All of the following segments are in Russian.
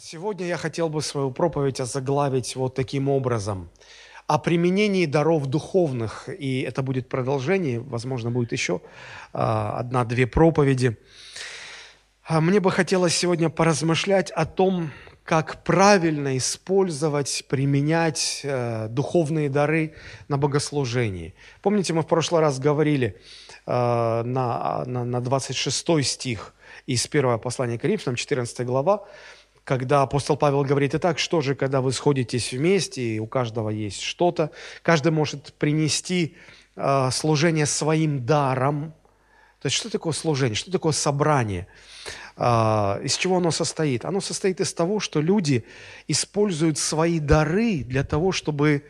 Сегодня я хотел бы свою проповедь озаглавить вот таким образом. О применении даров духовных. И это будет продолжение, возможно, будет еще а, одна-две проповеди. А мне бы хотелось сегодня поразмышлять о том, как правильно использовать, применять э, духовные дары на богослужении. Помните, мы в прошлый раз говорили э, на, на, на 26 стих из первого послания к Римлянам, 14 глава, когда апостол Павел говорит, итак, что же, когда вы сходитесь вместе, и у каждого есть что-то, каждый может принести э, служение своим даром. То есть что такое служение, что такое собрание? Э, из чего оно состоит? Оно состоит из того, что люди используют свои дары для того, чтобы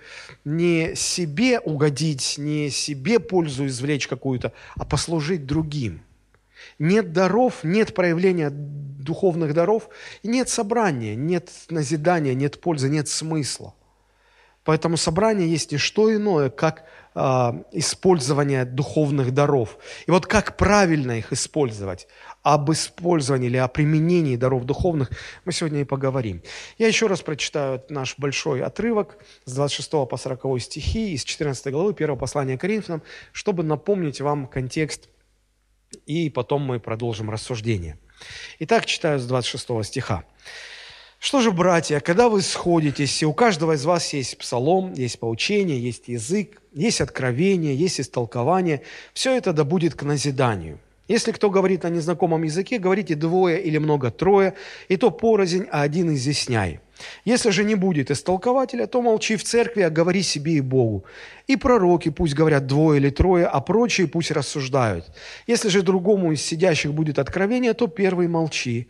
не себе угодить, не себе пользу извлечь какую-то, а послужить другим – нет даров, нет проявления духовных даров, нет собрания, нет назидания, нет пользы, нет смысла. Поэтому собрание есть не что иное, как э, использование духовных даров. И вот как правильно их использовать, об использовании или о применении даров духовных мы сегодня и поговорим. Я еще раз прочитаю наш большой отрывок с 26 по 40 стихи из 14 главы 1 послания Коринфянам, чтобы напомнить вам контекст и потом мы продолжим рассуждение. Итак, читаю с 26 стиха. Что же, братья, когда вы сходитесь, и у каждого из вас есть псалом, есть поучение, есть язык, есть откровение, есть истолкование, все это да будет к назиданию. Если кто говорит на незнакомом языке, говорите двое или много трое, и то порознь, а один изъясняй. Если же не будет истолкователя, то молчи в церкви, а говори себе и Богу. И пророки пусть говорят двое или трое, а прочие пусть рассуждают. Если же другому из сидящих будет откровение, то первый молчи.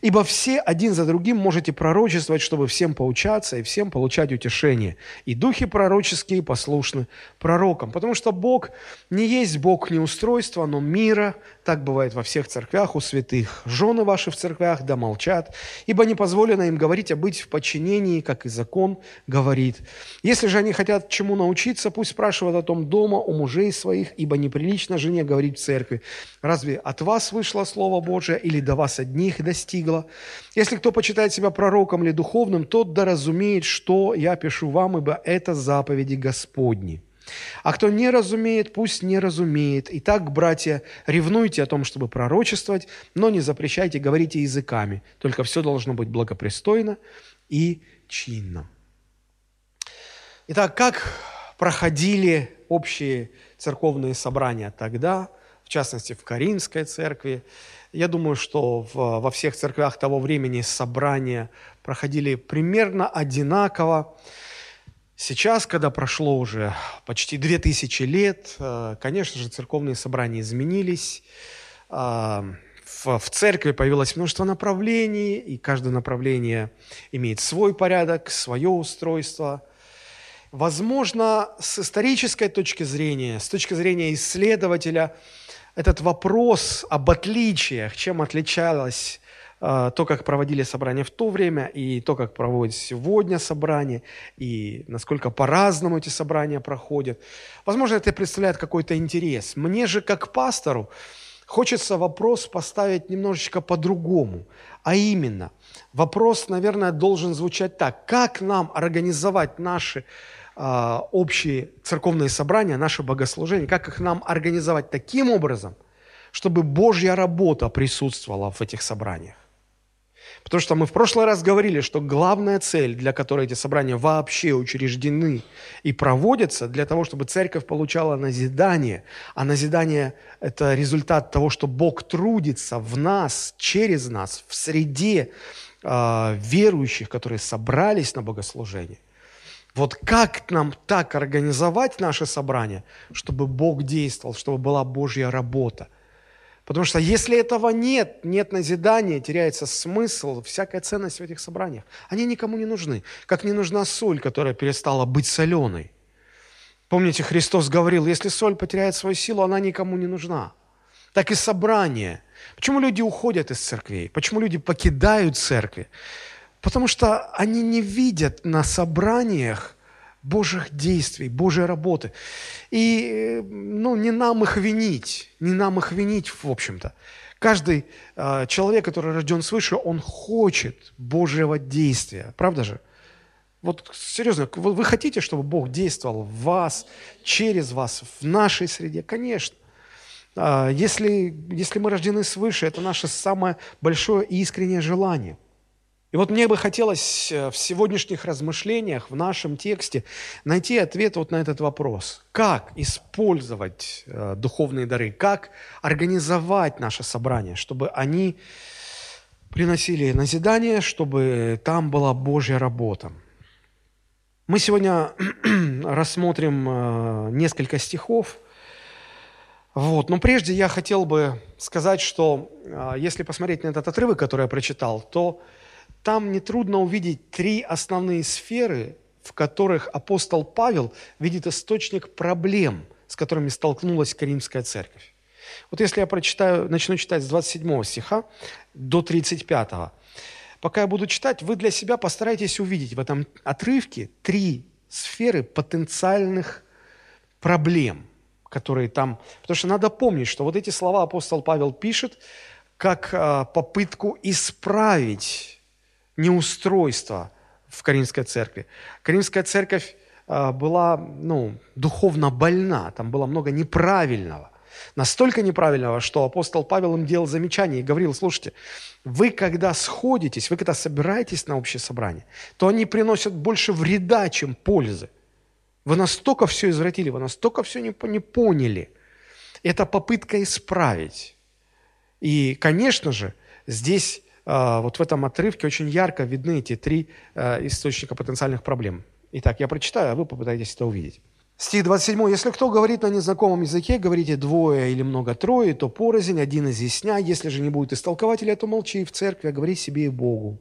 Ибо все один за другим можете пророчествовать, чтобы всем поучаться и всем получать утешение. И духи пророческие послушны пророкам. Потому что Бог не есть Бог неустройства, но мира. Так бывает во всех церквях у святых. Жены ваши в церквях да молчат, ибо не позволено им говорить, а быть в подчинении, как и закон говорит. Если же они хотят чему научиться, пусть спрашивают о том дома у мужей своих, ибо неприлично жене говорить в церкви. Разве от вас вышло Слово Божие или до вас одних достигло? Достигла. Если кто почитает себя пророком или духовным, тот да разумеет, что я пишу вам, ибо это заповеди Господни. А кто не разумеет, пусть не разумеет. Итак, братья, ревнуйте о том, чтобы пророчествовать, но не запрещайте, говорите языками. Только все должно быть благопристойно и чинно. Итак, как проходили общие церковные собрания тогда, в частности, в Каринской церкви, я думаю, что в, во всех церквях того времени собрания проходили примерно одинаково. Сейчас, когда прошло уже почти две тысячи лет, э, конечно же, церковные собрания изменились. Э, в, в церкви появилось множество направлений, и каждое направление имеет свой порядок, свое устройство. Возможно, с исторической точки зрения, с точки зрения исследователя – этот вопрос об отличиях, чем отличалось э, то, как проводили собрания в то время, и то, как проводят сегодня собрания, и насколько по-разному эти собрания проходят. Возможно, это представляет какой-то интерес. Мне же, как пастору, хочется вопрос поставить немножечко по-другому. А именно, вопрос, наверное, должен звучать так. Как нам организовать наши общие церковные собрания, наше богослужение, как их нам организовать таким образом, чтобы Божья работа присутствовала в этих собраниях. Потому что мы в прошлый раз говорили, что главная цель, для которой эти собрания вообще учреждены и проводятся, для того, чтобы церковь получала назидание, а назидание – это результат того, что Бог трудится в нас, через нас, в среде э, верующих, которые собрались на богослужение. Вот как нам так организовать наше собрание, чтобы Бог действовал, чтобы была Божья работа? Потому что если этого нет, нет назидания, теряется смысл, всякая ценность в этих собраниях. Они никому не нужны. Как не нужна соль, которая перестала быть соленой. Помните, Христос говорил, если соль потеряет свою силу, она никому не нужна. Так и собрание. Почему люди уходят из церквей? Почему люди покидают церкви? Потому что они не видят на собраниях Божьих действий, Божьей работы. И ну, не нам их винить, не нам их винить, в общем-то. Каждый э, человек, который рожден свыше, он хочет Божьего действия. Правда же? Вот серьезно, вы, вы хотите, чтобы Бог действовал в вас, через вас, в нашей среде? Конечно. А, если, если мы рождены свыше, это наше самое большое и искреннее желание. И вот мне бы хотелось э, в сегодняшних размышлениях, в нашем тексте, найти ответ вот на этот вопрос. Как использовать э, духовные дары? Как организовать наше собрание, чтобы они приносили назидание, чтобы там была Божья работа? Мы сегодня рассмотрим э, несколько стихов. Вот. Но прежде я хотел бы сказать, что если посмотреть на этот отрывок, который я прочитал, то там нетрудно увидеть три основные сферы, в которых апостол Павел видит источник проблем, с которыми столкнулась Каримская церковь. Вот если я прочитаю, начну читать с 27 стиха до 35. Пока я буду читать, вы для себя постарайтесь увидеть в этом отрывке три сферы потенциальных проблем, которые там... Потому что надо помнить, что вот эти слова апостол Павел пишет как а, попытку исправить неустройство в Каримской церкви. Каримская церковь а, была ну, духовно больна, там было много неправильного. Настолько неправильного, что апостол Павел им делал замечание и говорил, слушайте, вы когда сходитесь, вы когда собираетесь на общее собрание, то они приносят больше вреда, чем пользы. Вы настолько все извратили, вы настолько все не, не поняли. Это попытка исправить. И, конечно же, здесь вот в этом отрывке очень ярко видны эти три а, источника потенциальных проблем. Итак, я прочитаю, а вы попытаетесь это увидеть. Стих 27. «Если кто говорит на незнакомом языке, говорите двое или много трое, то порознь, один изъясня. Если же не будет истолкователя, то молчи в церкви, а говори себе и Богу.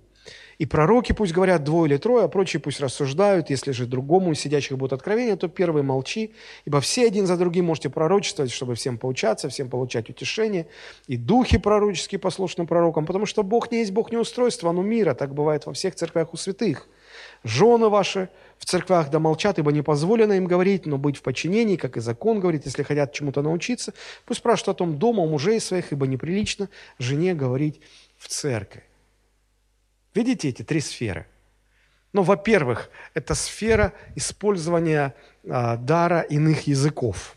И пророки пусть говорят двое или трое, а прочие пусть рассуждают. Если же другому из сидящих будет откровение, то первый молчи, ибо все один за другим можете пророчествовать, чтобы всем поучаться, всем получать утешение. И духи пророческие послушны пророкам, потому что Бог не есть Бог неустройства, но мира. Так бывает во всех церквях у святых. Жены ваши в церквях да молчат, ибо не позволено им говорить, но быть в подчинении, как и закон говорит, если хотят чему-то научиться, пусть спрашивают о том дома у мужей своих, ибо неприлично жене говорить в церкви. Видите эти три сферы? Ну, во-первых, это сфера использования а, дара иных языков.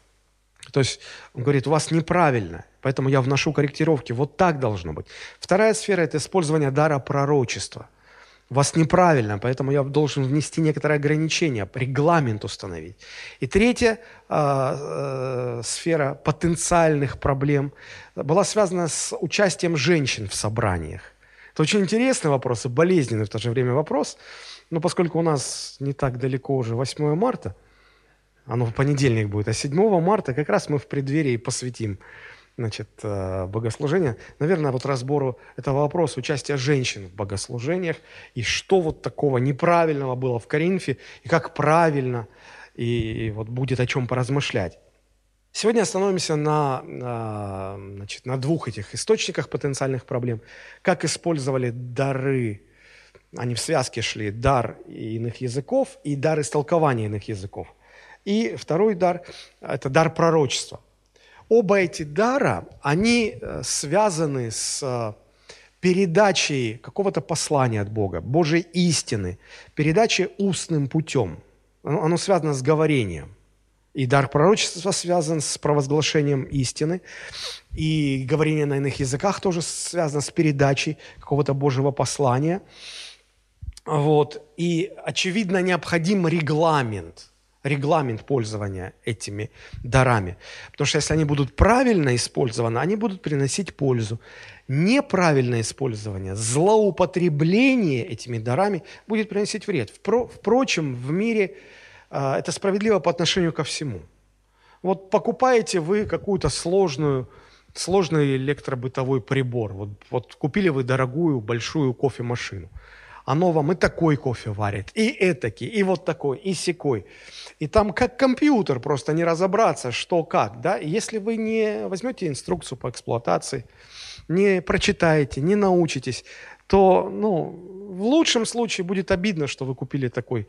То есть он говорит, у вас неправильно, поэтому я вношу корректировки, вот так должно быть. Вторая сфера – это использование дара пророчества – вас неправильно, поэтому я должен внести некоторые ограничения, регламент установить. И третья э, э, сфера потенциальных проблем была связана с участием женщин в собраниях. Это очень интересный вопрос и болезненный в то же время вопрос, но поскольку у нас не так далеко уже 8 марта, оно в понедельник будет, а 7 марта как раз мы в преддверии посвятим значит, э, богослужения, наверное, вот разбору этого вопроса участия женщин в богослужениях и что вот такого неправильного было в Коринфе и как правильно, и вот будет о чем поразмышлять. Сегодня остановимся на, на, значит, на двух этих источниках потенциальных проблем. Как использовали дары, они в связке шли, дар иных языков и дар истолкования иных языков. И второй дар – это дар пророчества. Оба эти дара, они э, связаны с э, передачей какого-то послания от Бога, Божьей истины, передачей устным путем. Оно, оно связано с говорением. И дар пророчества связан с провозглашением истины. И говорение на иных языках тоже связано с передачей какого-то Божьего послания. Вот. И, очевидно, необходим регламент – регламент пользования этими дарами. Потому что если они будут правильно использованы, они будут приносить пользу. Неправильное использование, злоупотребление этими дарами будет приносить вред. Впрочем, в мире это справедливо по отношению ко всему. Вот покупаете вы какую-то сложную, сложный электробытовой прибор. Вот, вот купили вы дорогую большую кофемашину оно вам и такой кофе варит, и этакий, и вот такой, и секой. И там как компьютер, просто не разобраться, что как, да. Если вы не возьмете инструкцию по эксплуатации, не прочитаете, не научитесь, то, ну, в лучшем случае будет обидно, что вы купили такой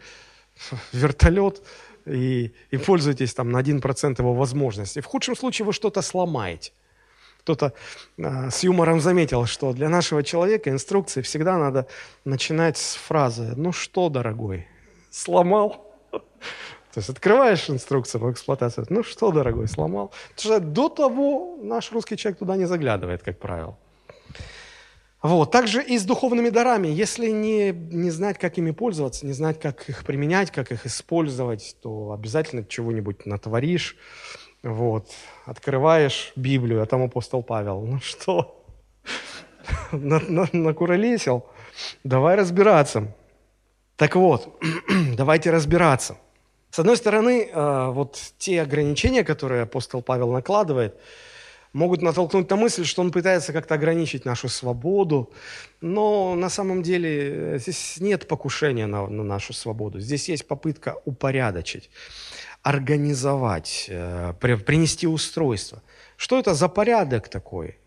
вертолет и, и пользуетесь там на 1% его возможностей. В худшем случае вы что-то сломаете. кто-то э, с юмором заметил, что для нашего человека инструкции всегда надо начинать с фразы «Ну что, дорогой, сломал?» То есть открываешь инструкцию по эксплуатации, ну что, дорогой, сломал? Потому что до того наш русский человек туда не заглядывает, как правило. Вот. Также и с духовными дарами. Если не, не знать, как ими пользоваться, не знать, как их применять, как их использовать, то обязательно чего-нибудь натворишь. Вот. Открываешь Библию, а там апостол Павел. Ну что, накуролесил? Давай разбираться. Так вот, давайте разбираться – с одной стороны, э, вот те ограничения, которые апостол Павел накладывает, могут натолкнуть на мысль, что он пытается как-то ограничить нашу свободу, но на самом деле э, здесь нет покушения на, на нашу свободу. Здесь есть попытка упорядочить, организовать, э, принести устройство. Что это за порядок такой?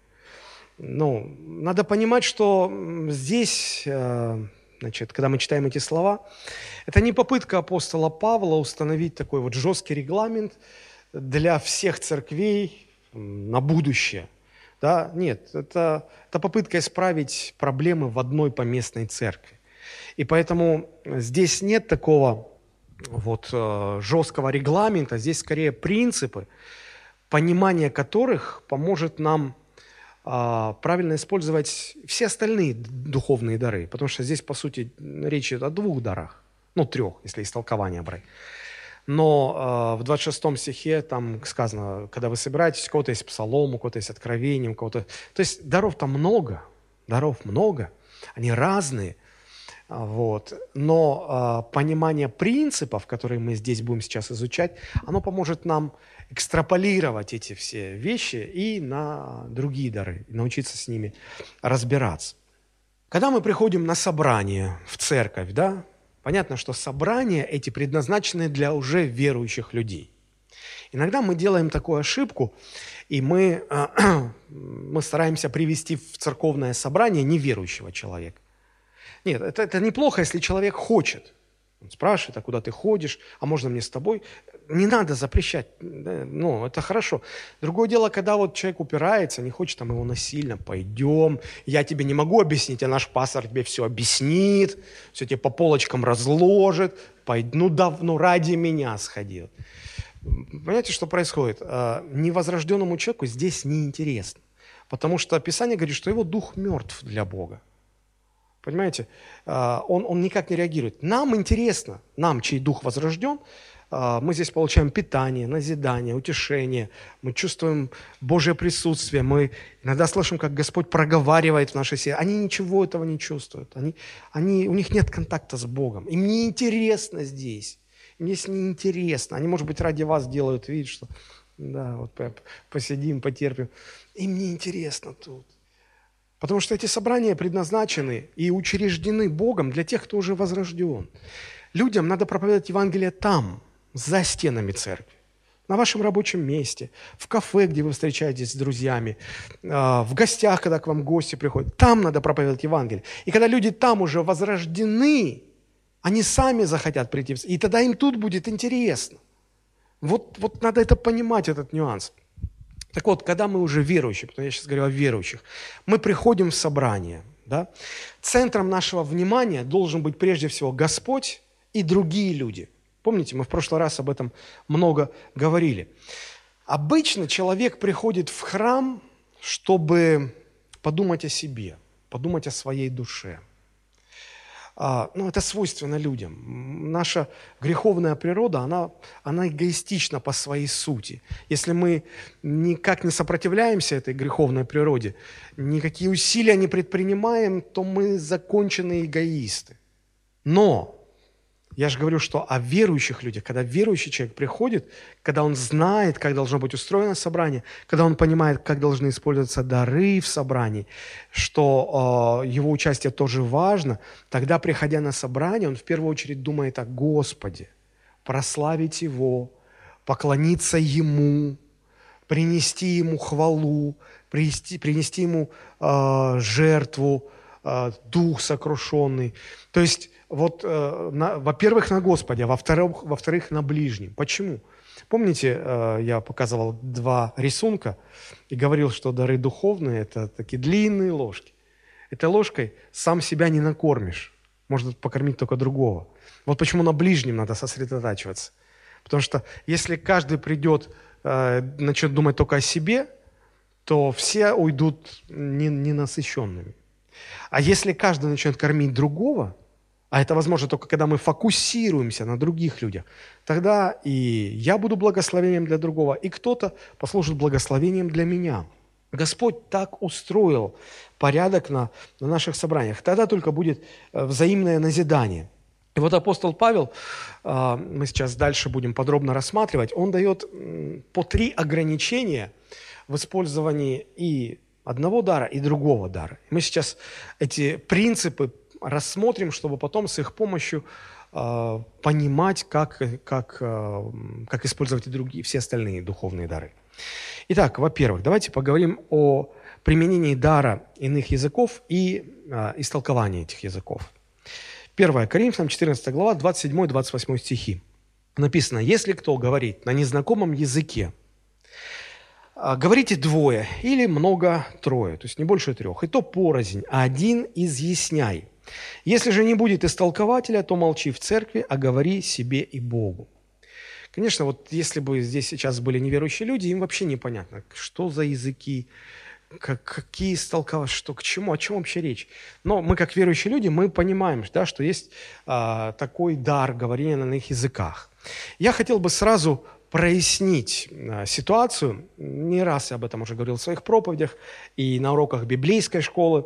Ну, надо понимать, что здесь Значит, когда мы читаем эти слова, это не попытка апостола Павла установить такой вот жесткий регламент для всех церквей на будущее. Да? Нет, это, это попытка исправить проблемы в одной поместной церкви. И поэтому здесь нет такого вот э, жесткого регламента, здесь скорее принципы, понимание которых поможет нам а, правильно использовать все остальные духовные дары, потому что здесь, по сути, речь идет о двух дарах, ну, трех, если истолкование брать. Но э, в 26 стихе там сказано, когда вы собираетесь, у кого-то есть псалом, у кого-то есть откровение, у кого-то... То есть даров там много, даров много, они разные, вот. Но э, понимание принципов, которые мы здесь будем сейчас изучать, оно поможет нам экстраполировать эти все вещи и на другие дары, и научиться с ними разбираться. Когда мы приходим на собрание в церковь, да, понятно, что собрания эти предназначены для уже верующих людей. Иногда мы делаем такую ошибку, и мы, мы стараемся привести в церковное собрание неверующего человека. Нет, это, это неплохо, если человек хочет. Он спрашивает, а куда ты ходишь, а можно мне с тобой? Не надо запрещать, ну, это хорошо. Другое дело, когда вот человек упирается, не хочет там его насильно, пойдем, я тебе не могу объяснить, а наш пастор тебе все объяснит, все тебе по полочкам разложит, пойду, ну, давно ради меня сходил. Понимаете, что происходит? А, невозрожденному человеку здесь неинтересно, потому что Писание говорит, что его дух мертв для Бога. Понимаете? А, он, он никак не реагирует. Нам интересно, нам, чей дух возрожден, мы здесь получаем питание, назидание, утешение, мы чувствуем Божье присутствие, мы иногда слышим, как Господь проговаривает в нашей сердце. Они ничего этого не чувствуют, они, они, у них нет контакта с Богом. Им не интересно здесь, им здесь не интересно. Они, может быть, ради вас делают вид, что да, вот посидим, потерпим. Им не интересно тут. Потому что эти собрания предназначены и учреждены Богом для тех, кто уже возрожден. Людям надо проповедовать Евангелие там, за стенами церкви на вашем рабочем месте, в кафе, где вы встречаетесь с друзьями, а, в гостях, когда к вам гости приходят. Там надо проповедовать Евангелие. И когда люди там уже возрождены, они сами захотят прийти. И тогда им тут будет интересно. Вот, вот надо это понимать, этот нюанс. Так вот, когда мы уже верующие, потому я сейчас говорю о верующих, мы приходим в собрание, да, центром нашего внимания должен быть прежде всего Господь и другие люди. Помните, мы в прошлый раз об этом много говорили. Обычно человек приходит в храм, чтобы подумать о себе, подумать о своей душе – а, ну, это свойственно людям. Наша греховная природа, она, она эгоистична по своей сути. Если мы никак не сопротивляемся этой греховной природе, никакие усилия не предпринимаем, то мы законченные эгоисты. Но я же говорю, что о верующих людях, когда верующий человек приходит, когда он знает, как должно быть устроено собрание, когда он понимает, как должны использоваться дары в собрании, что э, его участие тоже важно, тогда, приходя на собрание, он в первую очередь думает о Господе, прославить Его, поклониться Ему, принести Ему хвалу, принести, принести Ему э, жертву, э, дух сокрушенный. То есть вот, э, во-первых, на Господе, а во-вторых, во-вторых, на ближнем. Почему? Помните, э, я показывал два рисунка и говорил, что дары духовные – это такие длинные ложки. Этой ложкой сам себя не накормишь. Можно покормить только другого. Вот почему на ближнем надо сосредотачиваться. Потому что если каждый придет, э, начнет думать только о себе, то все уйдут ненасыщенными. А если каждый начнет кормить другого, а это возможно только когда мы фокусируемся на других людях, тогда и я буду благословением для другого, и кто-то послужит благословением для меня. Господь так устроил порядок на, на наших собраниях. Тогда только будет э, взаимное назидание. И вот апостол Павел, э, мы сейчас дальше будем подробно рассматривать, он дает по три ограничения в использовании и одного дара, и другого дара. Мы сейчас эти принципы рассмотрим, чтобы потом с их помощью э, понимать, как, как, э, как использовать и другие, все остальные духовные дары. Итак, во-первых, давайте поговорим о применении дара иных языков и э, истолковании этих языков. 1 Коринфянам 14 глава, 27-28 стихи. Написано, если кто говорит на незнакомом языке, говорите двое или много трое, то есть не больше трех, и то порознь, а один изъясняй. Если же не будет истолкователя, то молчи в церкви, а говори себе и Богу. Конечно, вот если бы здесь сейчас были неверующие люди, им вообще непонятно, что за языки, как, какие истолковать, что к чему, о чем вообще речь. Но мы, как верующие люди, мы понимаем, да, что есть а, такой дар говорения на иных языках. Я хотел бы сразу прояснить а, ситуацию. Не раз я об этом уже говорил в своих проповедях и на уроках библейской школы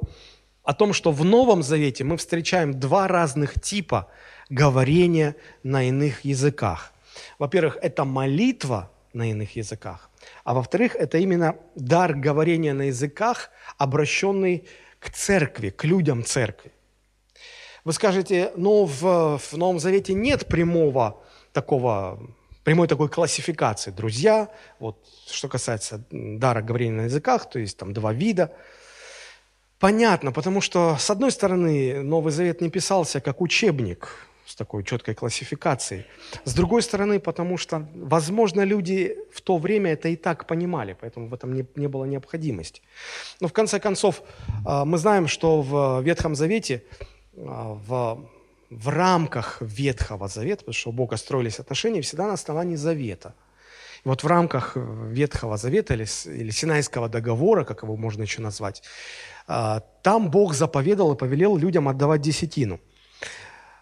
о том, что в Новом Завете мы встречаем два разных типа говорения на иных языках. Во-первых, это молитва на иных языках, а во-вторых, это именно дар говорения на языках, обращенный к церкви, к людям церкви. Вы скажете, но в, в Новом Завете нет прямого такого, прямой такой классификации. Друзья, вот что касается дара говорения на языках, то есть там два вида – Понятно, потому что, с одной стороны, Новый Завет не писался как учебник с такой четкой классификацией. С другой стороны, потому что, возможно, люди в то время это и так понимали, поэтому в этом не, не было необходимости. Но в конце концов, а, мы знаем, что в Ветхом Завете, а, в, в рамках Ветхого Завета, потому что у Бога строились отношения, всегда на основании Завета – вот в рамках Ветхого Завета или, или Синайского договора, как его можно еще назвать, там Бог заповедал и повелел людям отдавать десятину.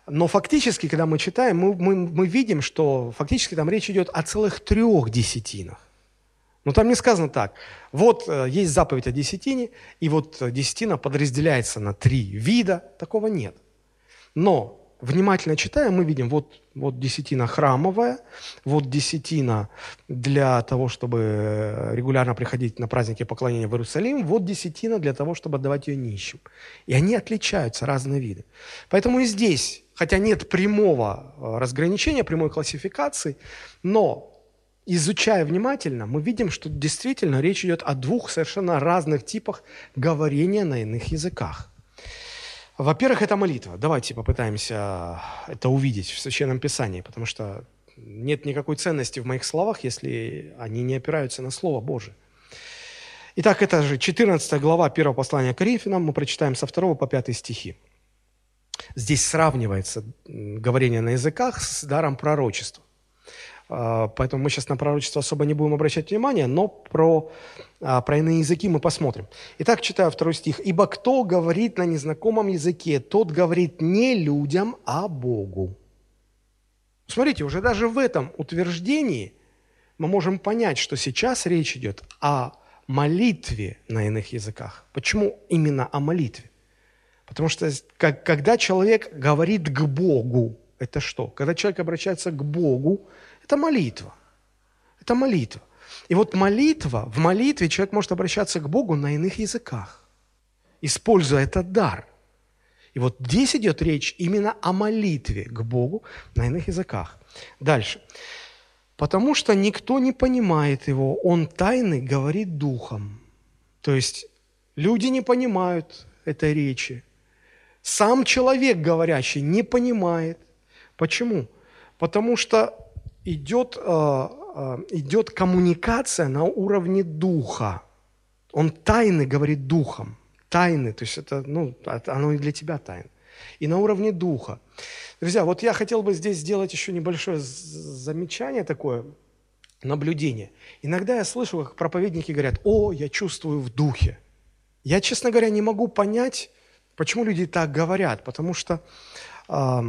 Но фактически, когда мы читаем, мы, мы, мы видим, что фактически там речь идет о целых трех десятинах. Но там не сказано так. Вот э, есть заповедь о десятине, и вот десятина подразделяется на три вида. Такого нет. Но внимательно читая, мы видим, вот, вот десятина храмовая, вот десятина для того, чтобы э, регулярно приходить на праздники поклонения в Иерусалим, вот десятина для того, чтобы отдавать ее нищим. И они отличаются, разные виды. Поэтому и здесь, хотя нет прямого э, разграничения, прямой классификации, но изучая внимательно, мы видим, что действительно речь идет о двух совершенно разных типах говорения на иных языках. Во-первых, это молитва. Давайте попытаемся это увидеть в Священном Писании, потому что нет никакой ценности в моих словах, если они не опираются на Слово Божие. Итак, это же 14 глава 1 послания к Коринфянам, мы прочитаем со 2 по 5 стихи. Здесь сравнивается говорение на языках с даром пророчества. А, поэтому мы сейчас на пророчество особо не будем обращать внимания, но про, а, про иные языки мы посмотрим. Итак, читаю второй стих. «Ибо кто говорит на незнакомом языке, тот говорит не людям, а Богу». Смотрите, уже даже в этом утверждении мы можем понять, что сейчас речь идет о молитве на иных языках. Почему именно о молитве? Потому что когда человек говорит к Богу, это что? Когда человек обращается к Богу, это молитва. Это молитва. И вот молитва, в молитве человек может обращаться к Богу на иных языках, используя этот дар. И вот здесь идет речь именно о молитве к Богу на иных языках. Дальше. Потому что никто не понимает его, он тайный говорит духом. То есть люди не понимают этой речи. Сам человек говорящий не понимает. Почему? Потому что идет э, э, идет коммуникация на уровне духа. Он тайны говорит духом. Тайны, то есть это, ну, оно и для тебя тайна. И на уровне духа. Друзья, вот я хотел бы здесь сделать еще небольшое замечание такое, наблюдение. Иногда я слышу, как проповедники говорят, о, я чувствую в духе. Я, честно говоря, не могу понять, почему люди так говорят, потому что э,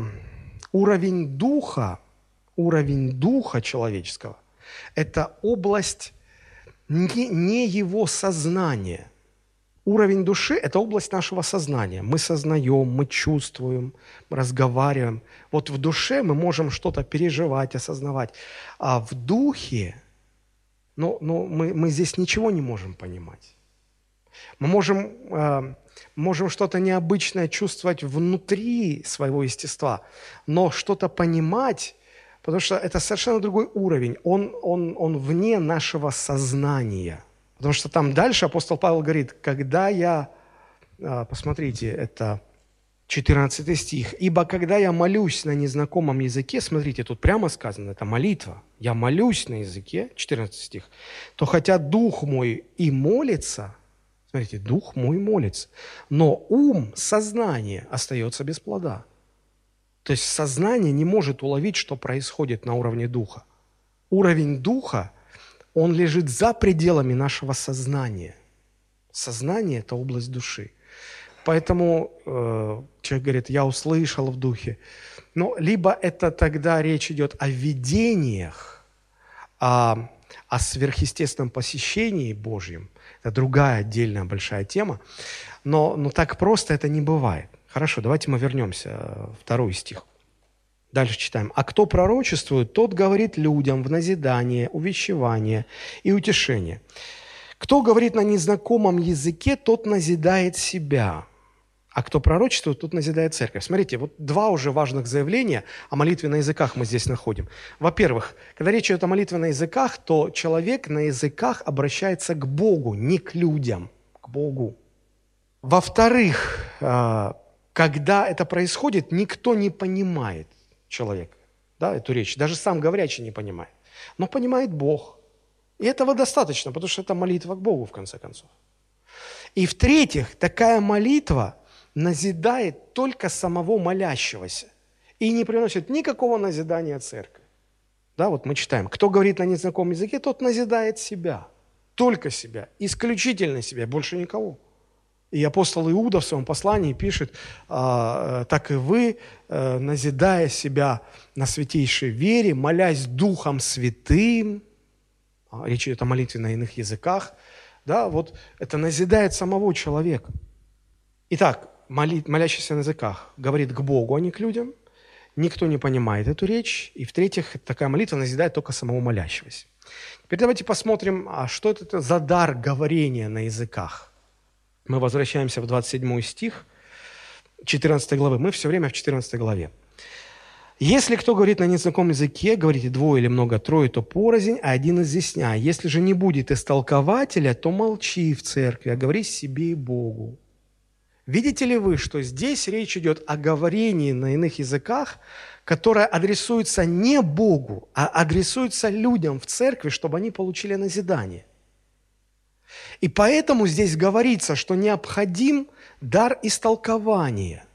уровень духа, уровень духа человеческого – это область не, не его сознания. Уровень души – это область нашего сознания. Мы сознаем, мы чувствуем, мы разговариваем. Вот в душе мы можем что-то переживать, осознавать. А в духе, ну, ну, мы, мы здесь ничего не можем понимать. Мы можем, э, можем что-то необычное чувствовать внутри своего естества, но что-то понимать Потому что это совершенно другой уровень. Он, он, он вне нашего сознания. Потому что там дальше апостол Павел говорит, когда я, а, посмотрите, это 14 стих, «Ибо когда я молюсь на незнакомом языке», смотрите, тут прямо сказано, это молитва, «я молюсь на языке», 14 стих, «то хотя дух мой и молится», смотрите, дух мой молится, но ум, сознание остается без плода. То есть сознание не может уловить, что происходит на уровне духа. Уровень духа, он лежит за пределами нашего сознания. Сознание – это область души. Поэтому э, человек говорит, я услышал в духе. Но либо это тогда речь идет о видениях, о, о сверхъестественном посещении Божьем. Это другая отдельная большая тема. Но, но так просто это не бывает. Хорошо, давайте мы вернемся. Э, второй стих. Дальше читаем. «А кто пророчествует, тот говорит людям в назидание, увещевание и утешение. Кто говорит на незнакомом языке, тот назидает себя. А кто пророчествует, тот назидает церковь». Смотрите, вот два уже важных заявления о молитве на языках мы здесь находим. Во-первых, когда речь идет о молитве на языках, то человек на языках обращается к Богу, не к людям, к Богу. Во-вторых, э, когда это происходит, никто не понимает человека, да, эту речь. Даже сам говорящий не понимает. Но понимает Бог. И этого достаточно, потому что это молитва к Богу, в конце концов. И в-третьих, такая молитва назидает только самого молящегося и не приносит никакого назидания церкви. Да, вот мы читаем, кто говорит на незнакомом языке, тот назидает себя, только себя, исключительно себя, больше никого. И апостол Иуда в своем послании пишет, «А, э, так и вы, э, назидая себя на святейшей вере, молясь Духом Святым, а, речь идет о молитве на иных языках, да, вот это назидает самого человека. Итак, молит, молящийся на языках говорит к Богу, а не к людям. Никто не понимает эту речь. И в-третьих, такая молитва назидает только самого молящегося. Теперь давайте посмотрим, а что это за дар говорения на языках – мы возвращаемся в 27 стих 14 главы. Мы все время в 14 главе. Если кто говорит на незнакомом языке, говорите двое или много, трое, то порознь, а один изъясняй. Если же не будет истолкователя, то молчи в церкви, а говори себе и Богу. Видите ли вы, что здесь речь идет о говорении на иных языках, которое адресуется не Богу, а адресуется людям в церкви, чтобы они получили назидание – и поэтому здесь говорится, что необходим дар истолкования.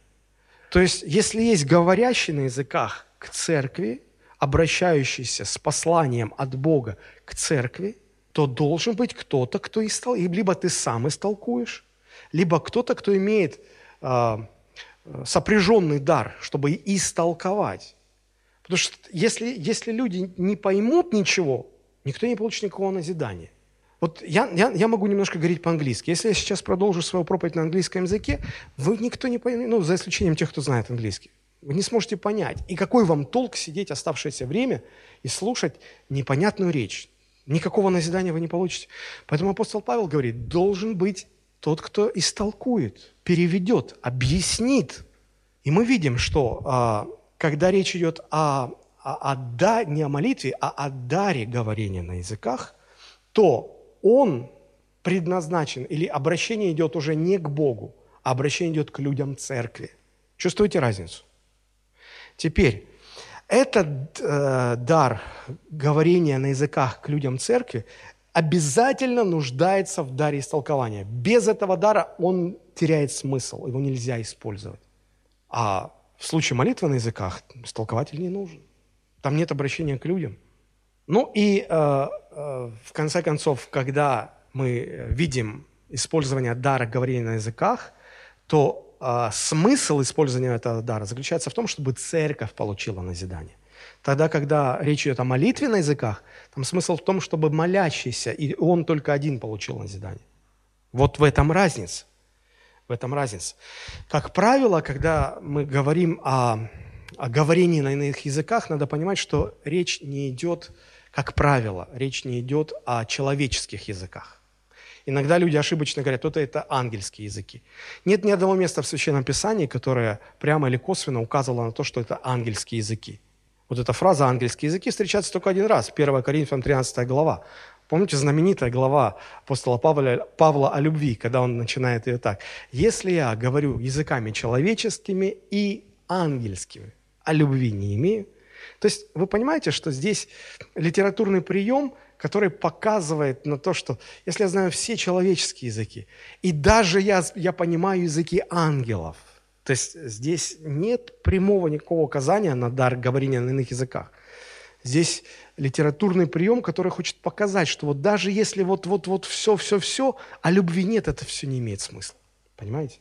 То есть, если есть говорящий на языках к церкви, обращающийся с посланием от Бога к церкви, то должен быть кто-то, кто истолкует. Либо ты сам истолкуешь, либо кто-то, кто имеет э, сопряженный дар, чтобы истолковать. Потому что если, если люди не поймут ничего, никто не получит никакого назидания. Вот я, я, я могу немножко говорить по-английски. Если я сейчас продолжу свою проповедь на английском языке, вы никто не поймет, ну, за исключением тех, кто знает английский. Вы не сможете понять. И какой вам толк сидеть оставшееся время и слушать непонятную речь? Никакого назидания вы не получите. Поэтому апостол Павел говорит, должен быть тот, кто истолкует, переведет, объяснит. И мы видим, что а, когда речь идет о, о, о да, не о молитве, а о даре говорения на языках, то он предназначен, или обращение идет уже не к Богу, а обращение идет к людям церкви. Чувствуете разницу? Теперь, Этот э, дар говорения на языках к людям церкви обязательно нуждается в даре истолкования. Без этого дара он теряет смысл, его нельзя использовать. А в случае молитвы на языках истолкователь не нужен. Там нет обращения к людям. Ну и э, э, в конце концов, когда мы видим использование дара говорения на языках, то э, смысл использования этого дара заключается в том, чтобы церковь получила назидание. Тогда, когда речь идет о молитве на языках, там смысл в том, чтобы молящийся, и он только один получил назидание. Вот в этом разница. В этом разница. Как правило, когда мы говорим о, о говорении на иных языках, надо понимать, что речь не идет, как правило, речь не идет о человеческих языках. Иногда люди ошибочно говорят, что это ангельские языки. Нет ни одного места в Священном Писании, которое прямо или косвенно указывало на то, что это ангельские языки. Вот эта фраза «ангельские языки» встречается только один раз, 1 Коринфянам 13 глава. Помните знаменитая глава апостола Павла, Павла о любви, когда он начинает ее так. «Если я говорю языками человеческими и ангельскими, а любви не имею». То есть вы понимаете, что здесь литературный прием, который показывает на то, что если я знаю все человеческие языки, и даже я, я понимаю языки ангелов – то есть здесь нет прямого никакого указания на дар говорения на иных языках. Здесь литературный прием, который хочет показать, что вот даже если вот-вот-вот все-все-все, а любви нет, это все не имеет смысла. Понимаете?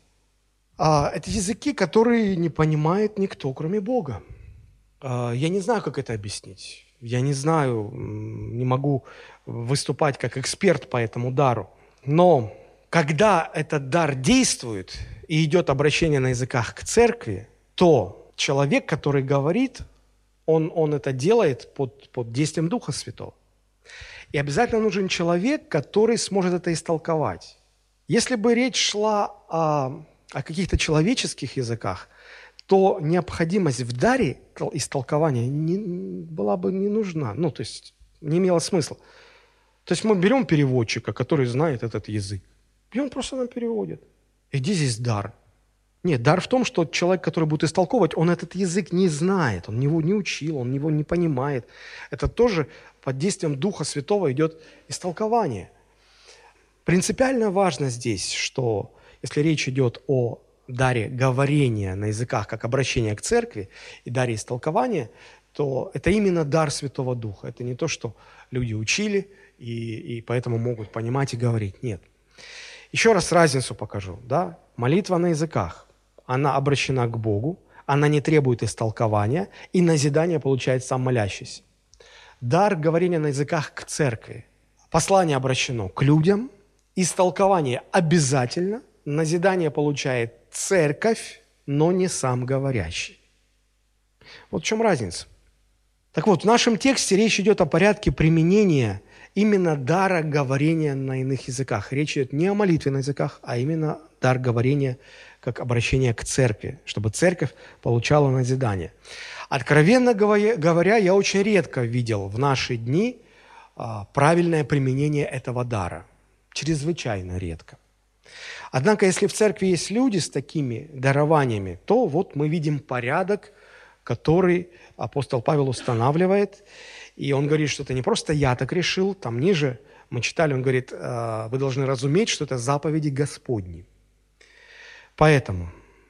А, это языки, которые не понимает никто, кроме Бога. А, я не знаю, как это объяснить. Я не знаю, не могу выступать как эксперт по этому дару. Но когда этот дар действует, и идет обращение на языках к церкви, то человек, который говорит, он, он это делает под, под действием Духа Святого. И обязательно нужен человек, который сможет это истолковать. Если бы речь шла о, о каких-то человеческих языках, то необходимость в даре истолкования не, была бы не нужна. Ну, то есть не имела смысла. То есть мы берем переводчика, который знает этот язык, и он просто нам переводит. И где здесь дар? Нет, дар в том, что человек, который будет истолковывать, он этот язык не знает, он его не учил, он его не понимает. Это тоже под действием Духа Святого идет истолкование. Принципиально важно здесь, что если речь идет о даре говорения на языках как обращение к церкви и даре истолкования, то это именно дар Святого Духа. Это не то, что люди учили и, и поэтому могут понимать и говорить. Нет. Еще раз разницу покажу. Да? Молитва на языках. Она обращена к Богу, она не требует истолкования, и назидание получает сам молящийся. Дар говорения на языках к церкви. Послание обращено к людям, истолкование обязательно, назидание получает церковь, но не сам говорящий. Вот в чем разница. Так вот, в нашем тексте речь идет о порядке применения именно дара говорения на иных языках. Речь идет не о молитве на языках, а именно дар говорения как обращение к церкви, чтобы церковь получала назидание. Откровенно говоря, я очень редко видел в наши дни а, правильное применение этого дара. Чрезвычайно редко. Однако, если в церкви есть люди с такими дарованиями, то вот мы видим порядок, который апостол Павел устанавливает. И он говорит, что это не просто я так решил, там ниже мы читали, он говорит, «А, вы должны разуметь, что это заповеди Господни. Поэтому,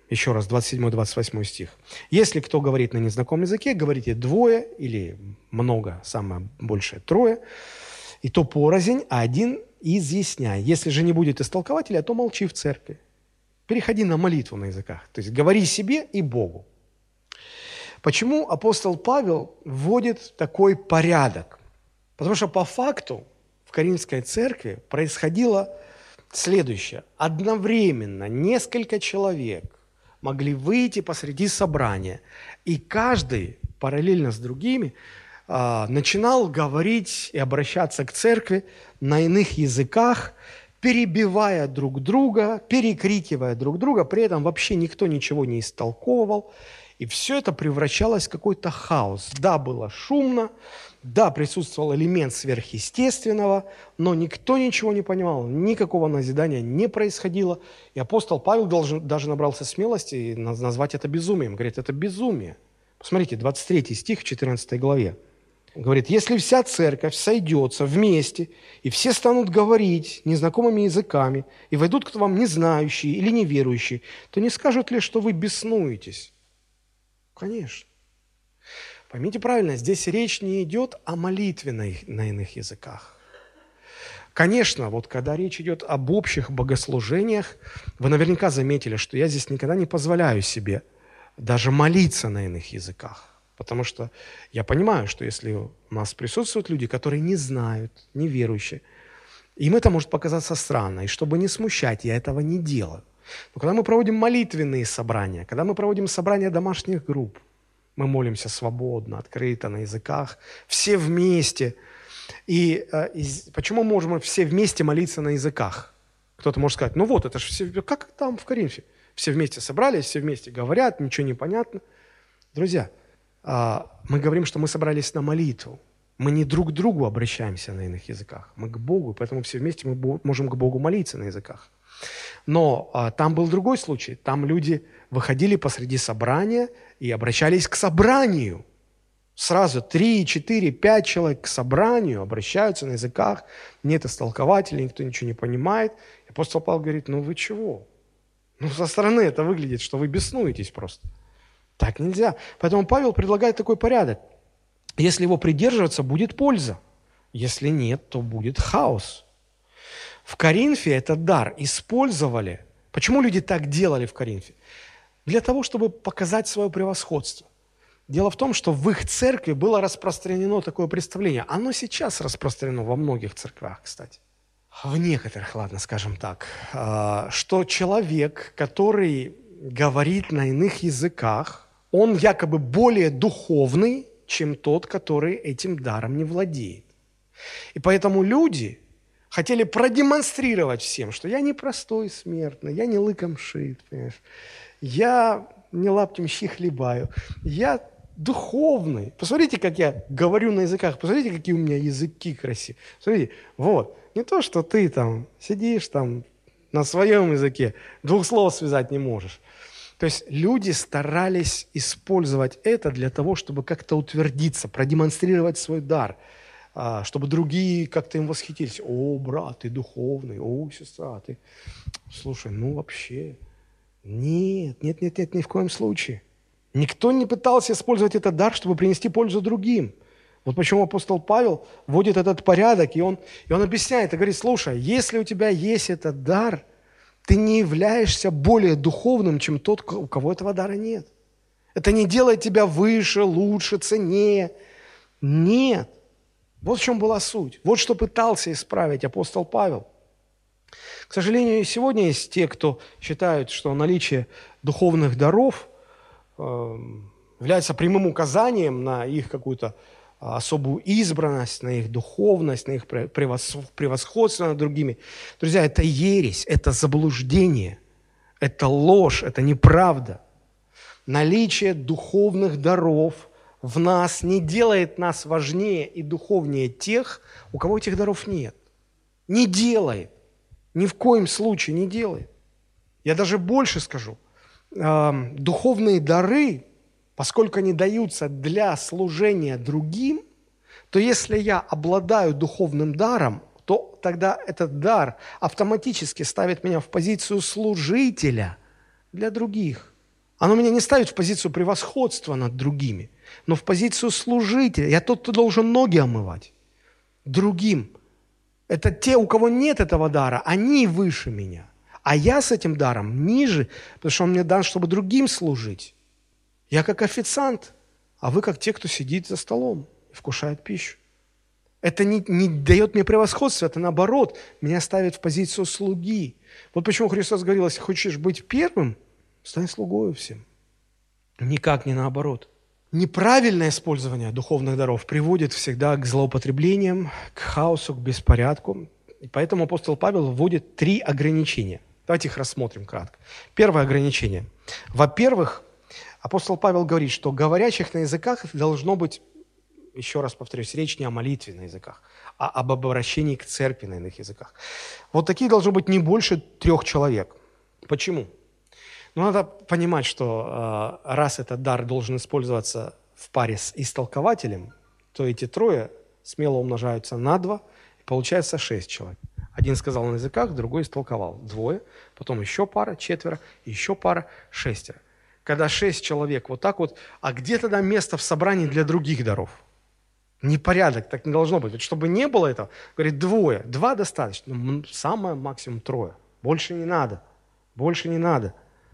еще раз, 27-28 стих. «Если кто говорит на незнакомом языке, говорите двое или много, самое большее трое, и то порознь, а один изъясняй. Если же не будет истолкователя, то молчи в церкви. Переходи на молитву на языках. То есть говори себе и Богу. Почему апостол Павел вводит такой порядок? Потому что по факту в Каринской церкви происходило следующее. Одновременно несколько человек могли выйти посреди собрания, и каждый параллельно с другими начинал говорить и обращаться к церкви на иных языках, перебивая друг друга, перекрикивая друг друга, при этом вообще никто ничего не истолковывал, и все это превращалось в какой-то хаос. Да, было шумно, да, присутствовал элемент сверхъестественного, но никто ничего не понимал, никакого назидания не происходило. И апостол Павел должен, даже набрался смелости назвать это безумием. Говорит, это безумие. Посмотрите, 23 стих в 14 главе. Говорит, если вся церковь сойдется вместе, и все станут говорить незнакомыми языками, и войдут к вам незнающие или неверующие, то не скажут ли, что вы беснуетесь? Конечно. Поймите правильно, здесь речь не идет о молитве на, их, на иных языках. Конечно, вот когда речь идет об общих богослужениях, вы наверняка заметили, что я здесь никогда не позволяю себе даже молиться на иных языках. Потому что я понимаю, что если у нас присутствуют люди, которые не знают, неверующие, им это может показаться странно. И чтобы не смущать, я этого не делаю. Но когда мы проводим молитвенные собрания, когда мы проводим собрания домашних групп, мы молимся свободно, открыто, на языках, все вместе. И, э, и почему можем все вместе молиться на языках? Кто-то может сказать, ну вот, это же все, как там в Коринфе? Все вместе собрались, все вместе говорят, ничего не понятно. Друзья, мы говорим, что мы собрались на молитву. Мы не друг к другу обращаемся на иных языках, мы к Богу, поэтому все вместе мы можем к Богу молиться на языках. Но а, там был другой случай. Там люди выходили посреди собрания и обращались к собранию. Сразу три, четыре, пять человек к собранию обращаются на языках. Нет истолкователей, никто ничего не понимает. И апостол Павел говорит, ну вы чего? Ну, со стороны это выглядит, что вы беснуетесь просто. Так нельзя. Поэтому Павел предлагает такой порядок. Если его придерживаться, будет польза. Если нет, то будет хаос. В Коринфе этот дар использовали. Почему люди так делали в Коринфе? Для того, чтобы показать свое превосходство. Дело в том, что в их церкви было распространено такое представление. Оно сейчас распространено во многих церквях, кстати. В некоторых, ладно, скажем так. А, что человек, который говорит на иных языках, он якобы более духовный, чем тот, который этим даром не владеет. И поэтому люди хотели продемонстрировать всем, что я не простой смертный, я не лыком шит, понимаешь? я не лаптем щи хлебаю, я духовный. Посмотрите, как я говорю на языках, посмотрите, какие у меня языки красивые. Смотрите, вот, не то, что ты там сидишь там на своем языке, двух слов связать не можешь. То есть люди старались использовать это для того, чтобы как-то утвердиться, продемонстрировать свой дар, а, чтобы другие как-то им восхитились. О, брат, ты духовный, о, сестра, ты... Слушай, ну вообще... Нет, нет, нет, нет, ни в коем случае. Никто не пытался использовать этот дар, чтобы принести пользу другим. Вот почему апостол Павел вводит этот порядок, и он, и он объясняет, и говорит, слушай, если у тебя есть этот дар, ты не являешься более духовным, чем тот, у кого этого дара нет. Это не делает тебя выше, лучше, ценнее. Нет. Вот в чем была суть. Вот что пытался исправить апостол Павел. К сожалению, сегодня есть те, кто считают, что наличие духовных даров э, является прямым указанием на их какую-то особую избранность, на их духовность, на их превосходство над другими. Друзья, это ересь, это заблуждение, это ложь, это неправда. Наличие духовных даров в нас не делает нас важнее и духовнее тех, у кого этих даров нет. Не делает. Ни в коем случае не делает. Я даже больше скажу. Духовные дары поскольку они даются для служения другим, то если я обладаю духовным даром, то тогда этот дар автоматически ставит меня в позицию служителя для других. Оно меня не ставит в позицию превосходства над другими, но в позицию служителя. Я тот, кто должен ноги омывать другим. Это те, у кого нет этого дара, они выше меня. А я с этим даром ниже, потому что он мне дан, чтобы другим служить. Я как официант, а вы как те, кто сидит за столом и вкушает пищу. Это не, не дает мне превосходство, это наоборот, меня ставит в позицию слуги. Вот почему Христос говорил, если хочешь быть первым, стань слугою всем. Никак не наоборот. Неправильное использование духовных даров приводит всегда к злоупотреблениям, к хаосу, к беспорядку. И поэтому апостол Павел вводит три ограничения. Давайте их рассмотрим кратко. Первое ограничение. Во-первых, Апостол Павел говорит, что говорящих на языках должно быть, еще раз повторюсь, речь не о молитве на языках, а об обращении к церкви на иных языках. Вот таких должно быть не больше трех человек. Почему? Но надо понимать, что э, раз этот дар должен использоваться в паре с истолкователем, то эти трое смело умножаются на два, и получается шесть человек. Один сказал на языках, другой истолковал. Двое, потом еще пара, четверо, еще пара, шестеро. Когда шесть человек вот так вот, а где тогда место в собрании для других даров? Непорядок, так не должно быть. Ведь чтобы не было этого, говорит, двое, два достаточно, самое максимум трое. Больше не надо, больше не надо.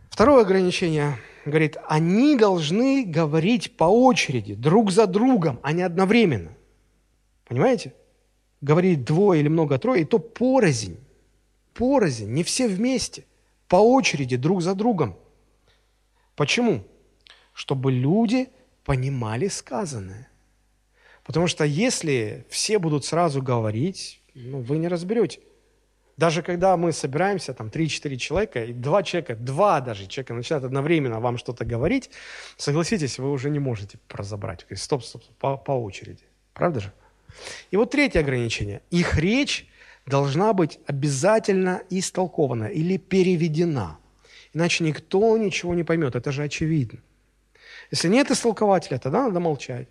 Второе ограничение, говорит, они должны говорить по очереди, друг за другом, а не одновременно. Понимаете? Говорит двое или много трое, и то порознь. Порознь, не все вместе, по очереди, друг за другом. Почему? Чтобы люди понимали сказанное. Потому что если все будут сразу говорить, ну, вы не разберете. Даже когда мы собираемся, там, 3-4 человека, и два человека, два даже человека начинают одновременно вам что-то говорить, согласитесь, вы уже не можете разобрать. Стоп, стоп, стоп по, по очереди. Правда же? И вот третье ограничение. Их речь должна быть обязательно истолкована или переведена. Иначе никто ничего не поймет. Это же очевидно. Если нет истолкователя, тогда надо молчать.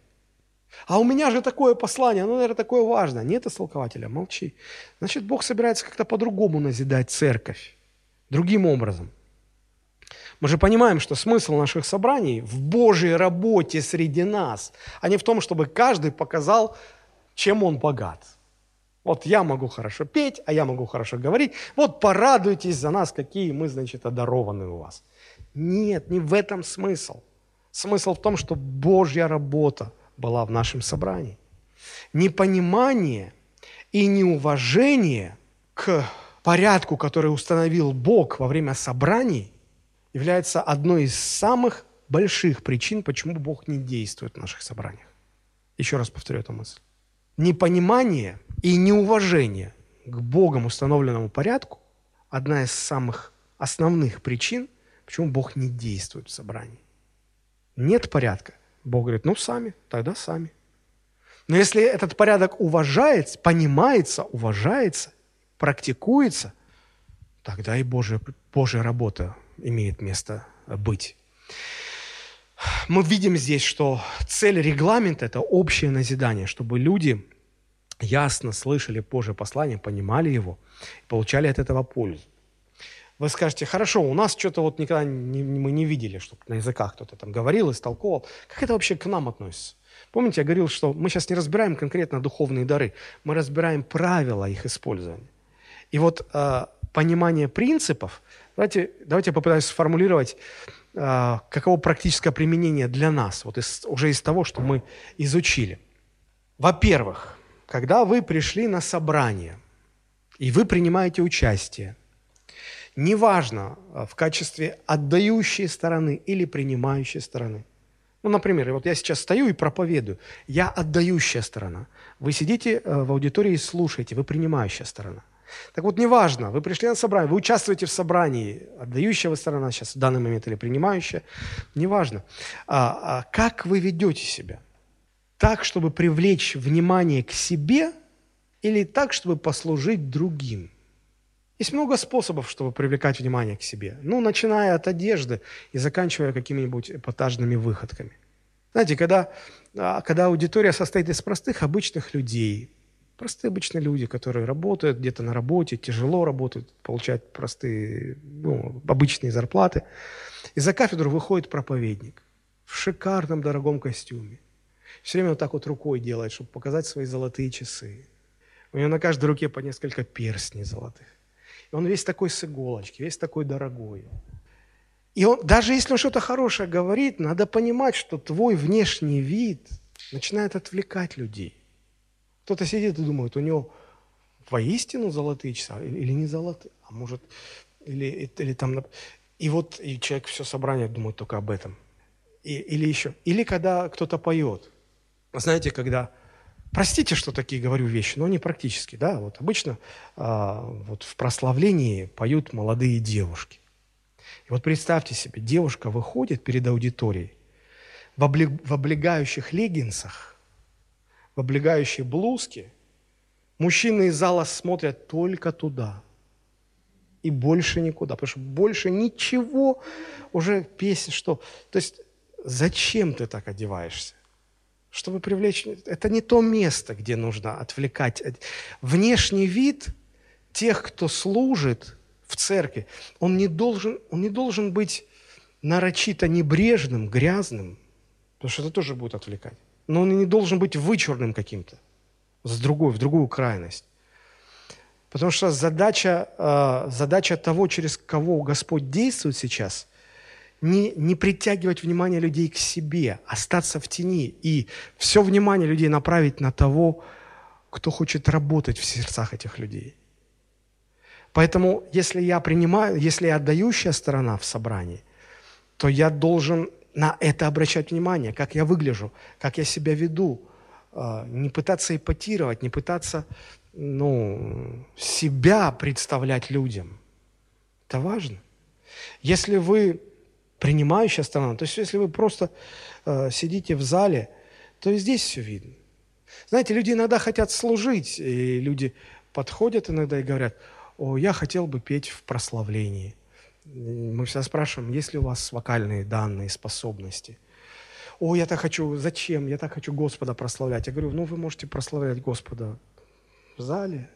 А у меня же такое послание, ну, наверное, такое важное. Нет истолкователя, молчи. Значит, Бог собирается как-то по-другому назидать церковь. Другим образом. Мы же понимаем, что смысл наших собраний в Божьей работе среди нас, а не в том, чтобы каждый показал чем он богат. Вот я могу хорошо петь, а я могу хорошо говорить. Вот порадуйтесь за нас, какие мы, значит, одарованы у вас. Нет, не в этом смысл. Смысл в том, что Божья работа была в нашем собрании. Непонимание и неуважение к порядку, который установил Бог во время собраний, является одной из самых больших причин, почему Бог не действует в наших собраниях. Еще раз повторю эту мысль непонимание и неуважение к Богом установленному порядку – одна из самых основных причин, почему Бог не действует в собрании. Нет порядка. Бог говорит, ну сами, тогда сами. Но если этот порядок уважается, понимается, уважается, практикуется, тогда и Божья, Божья работа имеет место быть мы видим здесь, что цель регламента – это общее назидание, чтобы люди ясно слышали Божье послание, понимали его, получали от этого пользу. Вы скажете, хорошо, у нас что-то вот никогда не, мы не видели, чтобы на языках кто-то там говорил, истолковал. Как это вообще к нам относится? Помните, я говорил, что мы сейчас не разбираем конкретно духовные дары, мы разбираем правила их использования. И вот э, понимание принципов, давайте, давайте я попытаюсь сформулировать каково практическое применение для нас, вот из, уже из того, что мы изучили. Во-первых, когда вы пришли на собрание, и вы принимаете участие, неважно а, в качестве отдающей стороны или принимающей стороны. Ну, например, вот я сейчас стою и проповедую, я отдающая сторона. Вы сидите э, в аудитории и слушаете, вы принимающая сторона. Так вот, неважно, вы пришли на собрание, вы участвуете в собрании, отдающая сторона сейчас в данный момент или принимающая, неважно. А, а как вы ведете себя? Так, чтобы привлечь внимание к себе или так, чтобы послужить другим? Есть много способов, чтобы привлекать внимание к себе. Ну, начиная от одежды и заканчивая какими-нибудь эпатажными выходками. Знаете, когда, а, когда аудитория состоит из простых, обычных людей, Простые обычные люди, которые работают где-то на работе, тяжело работают, получают простые, ну, обычные зарплаты. И за кафедру выходит проповедник в шикарном дорогом костюме. Все время вот так вот рукой делает, чтобы показать свои золотые часы. У него на каждой руке по несколько перстней золотых. И он весь такой с иголочки, весь такой дорогой. И он, даже если он что-то хорошее говорит, надо понимать, что твой внешний вид начинает отвлекать людей. Кто-то сидит и думает, у него воистину золотые часы или не золотые, а может, или, или там... И вот и человек все собрание думает только об этом. И, или еще. Или когда кто-то поет. Знаете, когда... Простите, что такие говорю вещи, но они практически, да. Вот обычно а, вот в прославлении поют молодые девушки. И вот представьте себе, девушка выходит перед аудиторией в, облег, в облегающих леггинсах, в облегающей блузке, мужчины из зала смотрят только туда. И больше никуда, потому что больше ничего уже песня, что... То есть зачем ты так одеваешься? Чтобы привлечь... Это не то место, где нужно отвлекать. Внешний вид тех, кто служит в церкви, он не должен, он не должен быть нарочито небрежным, грязным, потому что это тоже будет отвлекать. Но он не должен быть вычурным каким-то, с другой, в другую крайность. Потому что задача, э, задача того, через кого Господь действует сейчас, не, не притягивать внимание людей к себе, остаться в тени и все внимание людей направить на того, кто хочет работать в сердцах этих людей. Поэтому, если я принимаю, если я отдающая сторона в собрании – то я должен на это обращать внимание, как я выгляжу, как я себя веду, а, не пытаться эпатировать, не пытаться ну, себя представлять людям. Это важно. Если вы принимающая сторона, то есть если вы просто э, сидите в зале, то и здесь все видно. Знаете, люди иногда хотят служить, и люди подходят иногда и говорят, о, я хотел бы петь в прославлении – мы всегда спрашиваем, есть ли у вас вокальные данные, способности. О, я так хочу, зачем? Я так хочу Господа прославлять. Я говорю, ну вы можете прославлять Господа в зале.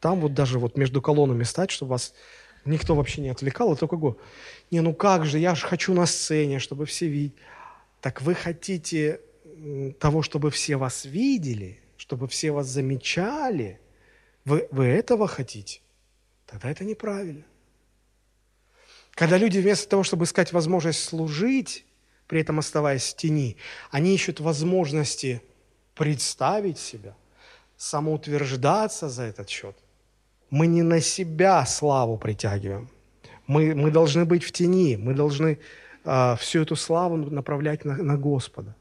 Там вот даже вот между колоннами стать, чтобы вас никто вообще не отвлекал, а только го. Не, ну как же, я же хочу на сцене, чтобы все видели. Так вы хотите того, чтобы все вас видели, чтобы все вас замечали? Вы, вы этого хотите? Тогда это неправильно. Когда люди вместо того, чтобы искать возможность служить, при этом оставаясь в тени, они ищут возможности представить себя, самоутверждаться за этот счет. Мы не на себя славу притягиваем. Мы, мы должны быть в тени, мы должны э, всю эту славу направлять на, на Господа.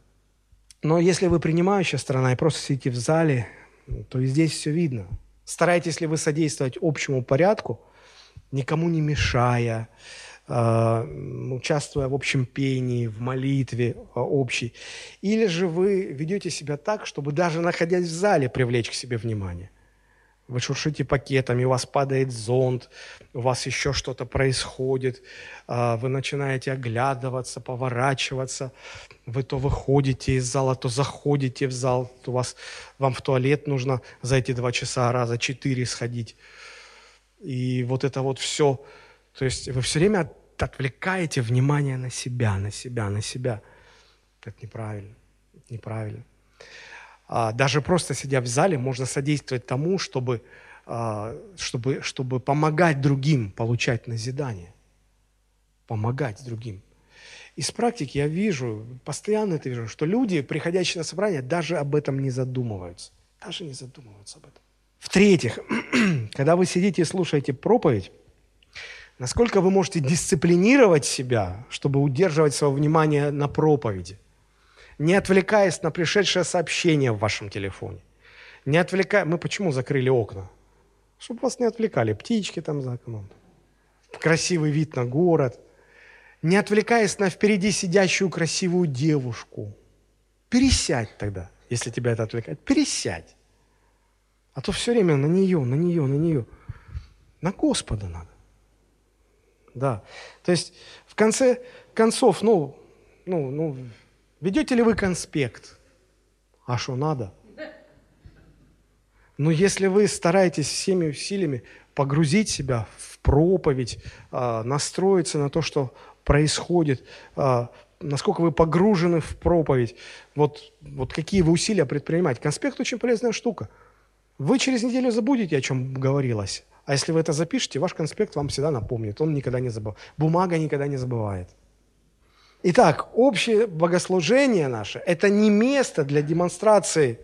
Но если вы принимающая сторона и просто сидите в зале, то и здесь все видно. Старайтесь ли вы содействовать общему порядку, никому не мешая, участвуя в общем пении, в молитве а, общей. Или же вы ведете себя так, чтобы даже находясь в зале привлечь к себе внимание. Вы шуршите пакетами, у вас падает зонт, у вас еще что-то происходит, а, вы начинаете оглядываться, поворачиваться, вы то выходите из зала, то заходите в зал, то вас, вам в туалет нужно за эти два часа раза четыре сходить. И вот это вот все – то есть вы все время отвлекаете внимание на себя, на себя, на себя. Это неправильно. Это неправильно. А, даже просто сидя в зале можно содействовать тому, чтобы, а, чтобы, чтобы помогать другим получать назидание. Помогать другим. Из практики я вижу, постоянно это вижу, что люди, приходящие на собрание, даже об этом не задумываются. Даже не задумываются об этом. В-третьих, когда вы сидите и слушаете проповедь, Насколько вы можете дисциплинировать себя, чтобы удерживать свое внимание на проповеди, не отвлекаясь на пришедшее сообщение в вашем телефоне. Не отвлекая... Мы почему закрыли окна? Чтобы вас не отвлекали. Птички там за окном. Красивый вид на город. Не отвлекаясь на впереди сидящую красивую девушку. Пересядь тогда, если тебя это отвлекает. Пересядь. А то все время на нее, на нее, на нее. На Господа надо да. То есть в конце концов, ну, ну, ну, ведете ли вы конспект? А что надо? Но если вы стараетесь всеми усилиями погрузить себя в проповедь, а, настроиться на то, что происходит, а, насколько вы погружены в проповедь, вот, вот какие вы усилия предпринимаете. Конспект очень полезная штука. Вы через неделю забудете, о чем говорилось. А если вы это запишете, ваш конспект вам всегда напомнит. Он никогда не забывает. Бумага никогда не забывает. Итак, общее богослужение наше – это не место для демонстрации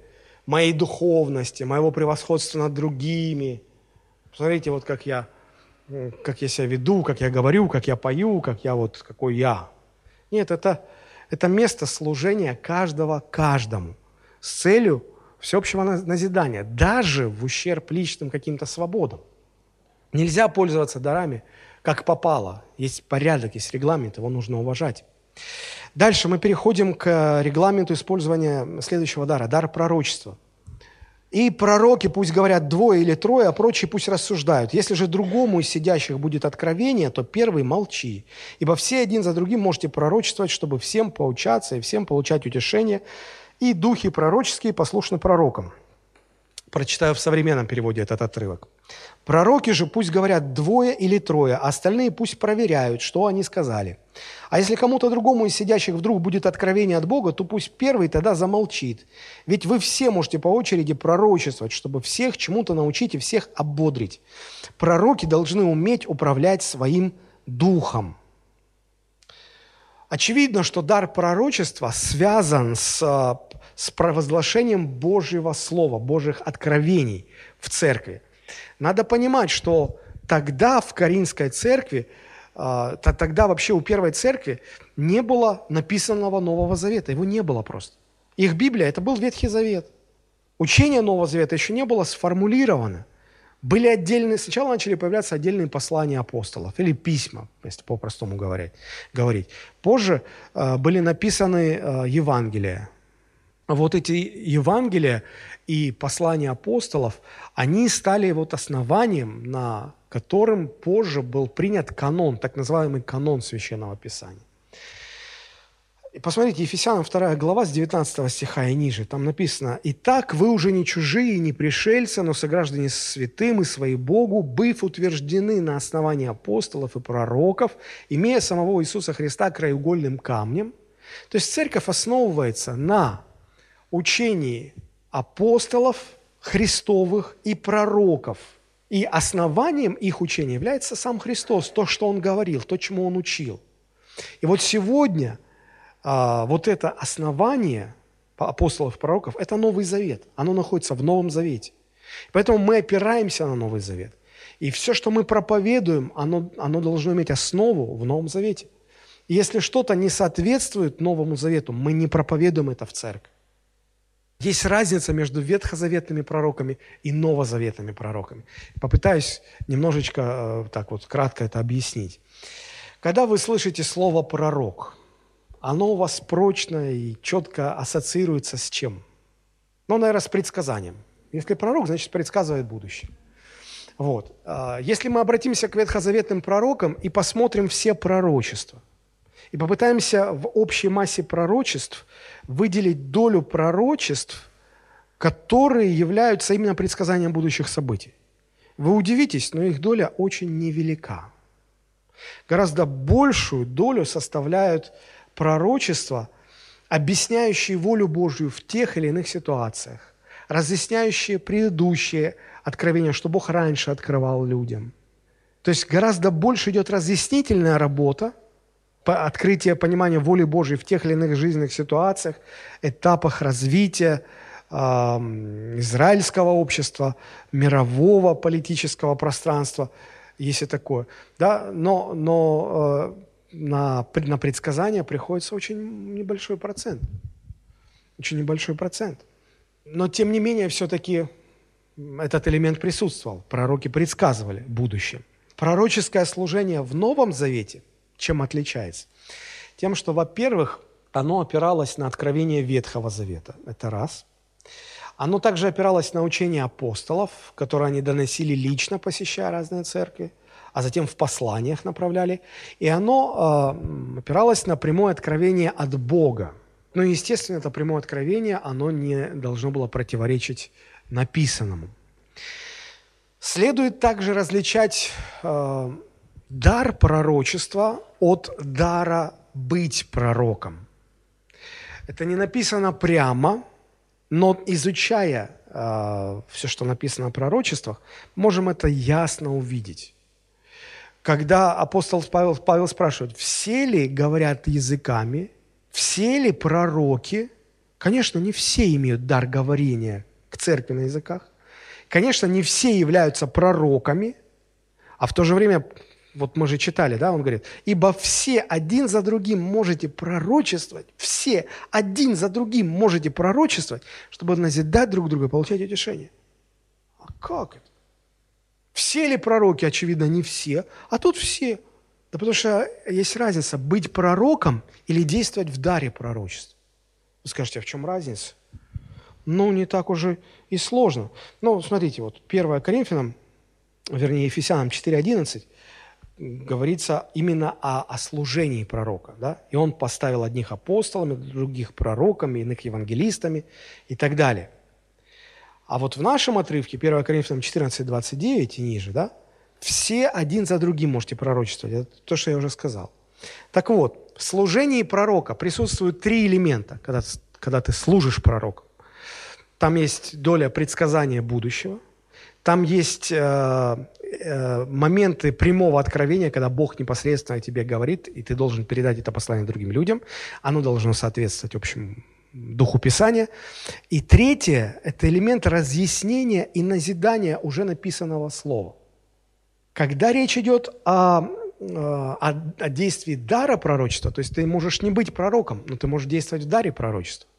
моей духовности, моего превосходства над другими. Посмотрите, вот как я, как я себя веду, как я говорю, как я пою, как я вот, какой я. Нет, это, это место служения каждого каждому с целью всеобщего назидания, даже в ущерб личным каким-то свободам. Нельзя пользоваться дарами, как попало. Есть порядок, есть регламент, его нужно уважать. Дальше мы переходим к регламенту использования следующего дара, дар пророчества. И пророки пусть говорят двое или трое, а прочие пусть рассуждают. Если же другому из сидящих будет откровение, то первый молчи. Ибо все один за другим можете пророчествовать, чтобы всем поучаться и всем получать утешение. И духи пророческие послушны пророкам. Прочитаю в современном переводе этот отрывок. Пророки же пусть говорят двое или трое, а остальные пусть проверяют, что они сказали. А если кому-то другому из сидящих вдруг будет откровение от Бога, то пусть первый тогда замолчит. Ведь вы все можете по очереди пророчествовать, чтобы всех чему-то научить и всех ободрить. Пророки должны уметь управлять своим духом. Очевидно, что дар пророчества связан с, с провозглашением Божьего Слова, Божьих откровений в церкви. Надо понимать, что тогда в Каринской церкви, а, тогда вообще у первой церкви не было написанного Нового Завета, его не было просто. Их Библия – это был Ветхий Завет. Учение Нового Завета еще не было сформулировано. Были отдельные, сначала начали появляться отдельные послания апостолов или письма, если по-простому говорить. Позже э, были написаны э, Евангелия. Вот эти Евангелия и послания апостолов, они стали вот основанием, на котором позже был принят канон, так называемый канон Священного Писания. И посмотрите, Ефесянам 2 глава с 19 стиха и ниже. Там написано, «Итак, вы уже не чужие, не пришельцы, но сограждане святым и свои Богу, быв утверждены на основании апостолов и пророков, имея самого Иисуса Христа краеугольным камнем». То есть церковь основывается на учении апостолов Христовых и пророков. И основанием их учения является сам Христос, то, что Он говорил, то, чему Он учил. И вот сегодня а, вот это основание апостолов и пророков – это Новый Завет. Оно находится в Новом Завете. Поэтому мы опираемся на Новый Завет. И все, что мы проповедуем, оно, оно должно иметь основу в Новом Завете. И если что-то не соответствует Новому Завету, мы не проповедуем это в церкви. Есть разница между ветхозаветными пророками и новозаветными пророками. Попытаюсь немножечко э, так вот кратко это объяснить. Когда вы слышите слово «пророк», оно у вас прочно и четко ассоциируется с чем? Ну, наверное, с предсказанием. Если пророк, значит, предсказывает будущее. Вот. А, если мы обратимся к ветхозаветным пророкам и посмотрим все пророчества, и попытаемся в общей массе пророчеств выделить долю пророчеств, которые являются именно предсказанием будущих событий. Вы удивитесь, но их доля очень невелика. Гораздо большую долю составляют пророчества, объясняющие волю Божью в тех или иных ситуациях, разъясняющие предыдущие откровения, что Бог раньше открывал людям. То есть гораздо больше идет разъяснительная работа, открытие понимания воли Божьей в тех или иных жизненных ситуациях, этапах развития э, израильского общества, мирового политического пространства, если такое. Да? Но, но э, на, на предсказания приходится очень небольшой процент. Очень небольшой процент. Но, тем не менее, все-таки этот элемент присутствовал. Пророки предсказывали будущее. Пророческое служение в Новом Завете – чем отличается? Тем, что, во-первых, оно опиралось на откровение Ветхого Завета. Это раз. Оно также опиралось на учение апостолов, которые они доносили лично, посещая разные церкви, а затем в посланиях направляли. И оно э, опиралось на прямое откровение от Бога. Но, естественно, это прямое откровение, оно не должно было противоречить написанному. Следует также различать э, дар пророчества от дара быть пророком. Это не написано прямо, но изучая э, все, что написано о пророчествах, можем это ясно увидеть. Когда апостол Павел, Павел спрашивает, все ли говорят языками, все ли пророки, конечно, не все имеют дар говорения к церкви на языках, конечно, не все являются пророками, а в то же время вот мы же читали, да, он говорит, ибо все один за другим можете пророчествовать, все один за другим можете пророчествовать, чтобы назидать друг друга, получать утешение. А как это? Все ли пророки? Очевидно, не все, а тут все. Да потому что есть разница быть пророком или действовать в даре пророчества. Вы скажете, а в чем разница? ну, не так уже и сложно. Ну, смотрите, вот 1 Коринфянам, вернее, Ефесянам 4.11, говорится именно о, о служении пророка. Да? И он поставил одних апостолами, других пророками, иных евангелистами и так далее. А вот в нашем отрывке, 1 Коринфянам 14.29 и ниже, да, все один за другим можете пророчествовать. Это то, что я уже сказал. Так вот, в служении пророка присутствуют три элемента, когда, когда ты служишь пророку. Там есть доля предсказания будущего, там есть э, э, моменты прямого откровения, когда Бог непосредственно о тебе говорит, и ты должен передать это послание другим людям. Оно должно соответствовать общему духу Писания. И третье – это элемент разъяснения и назидания уже написанного слова. Когда речь идет о, э, о, о действии дара пророчества, то есть ты можешь не быть пророком, но ты можешь действовать в даре пророчества,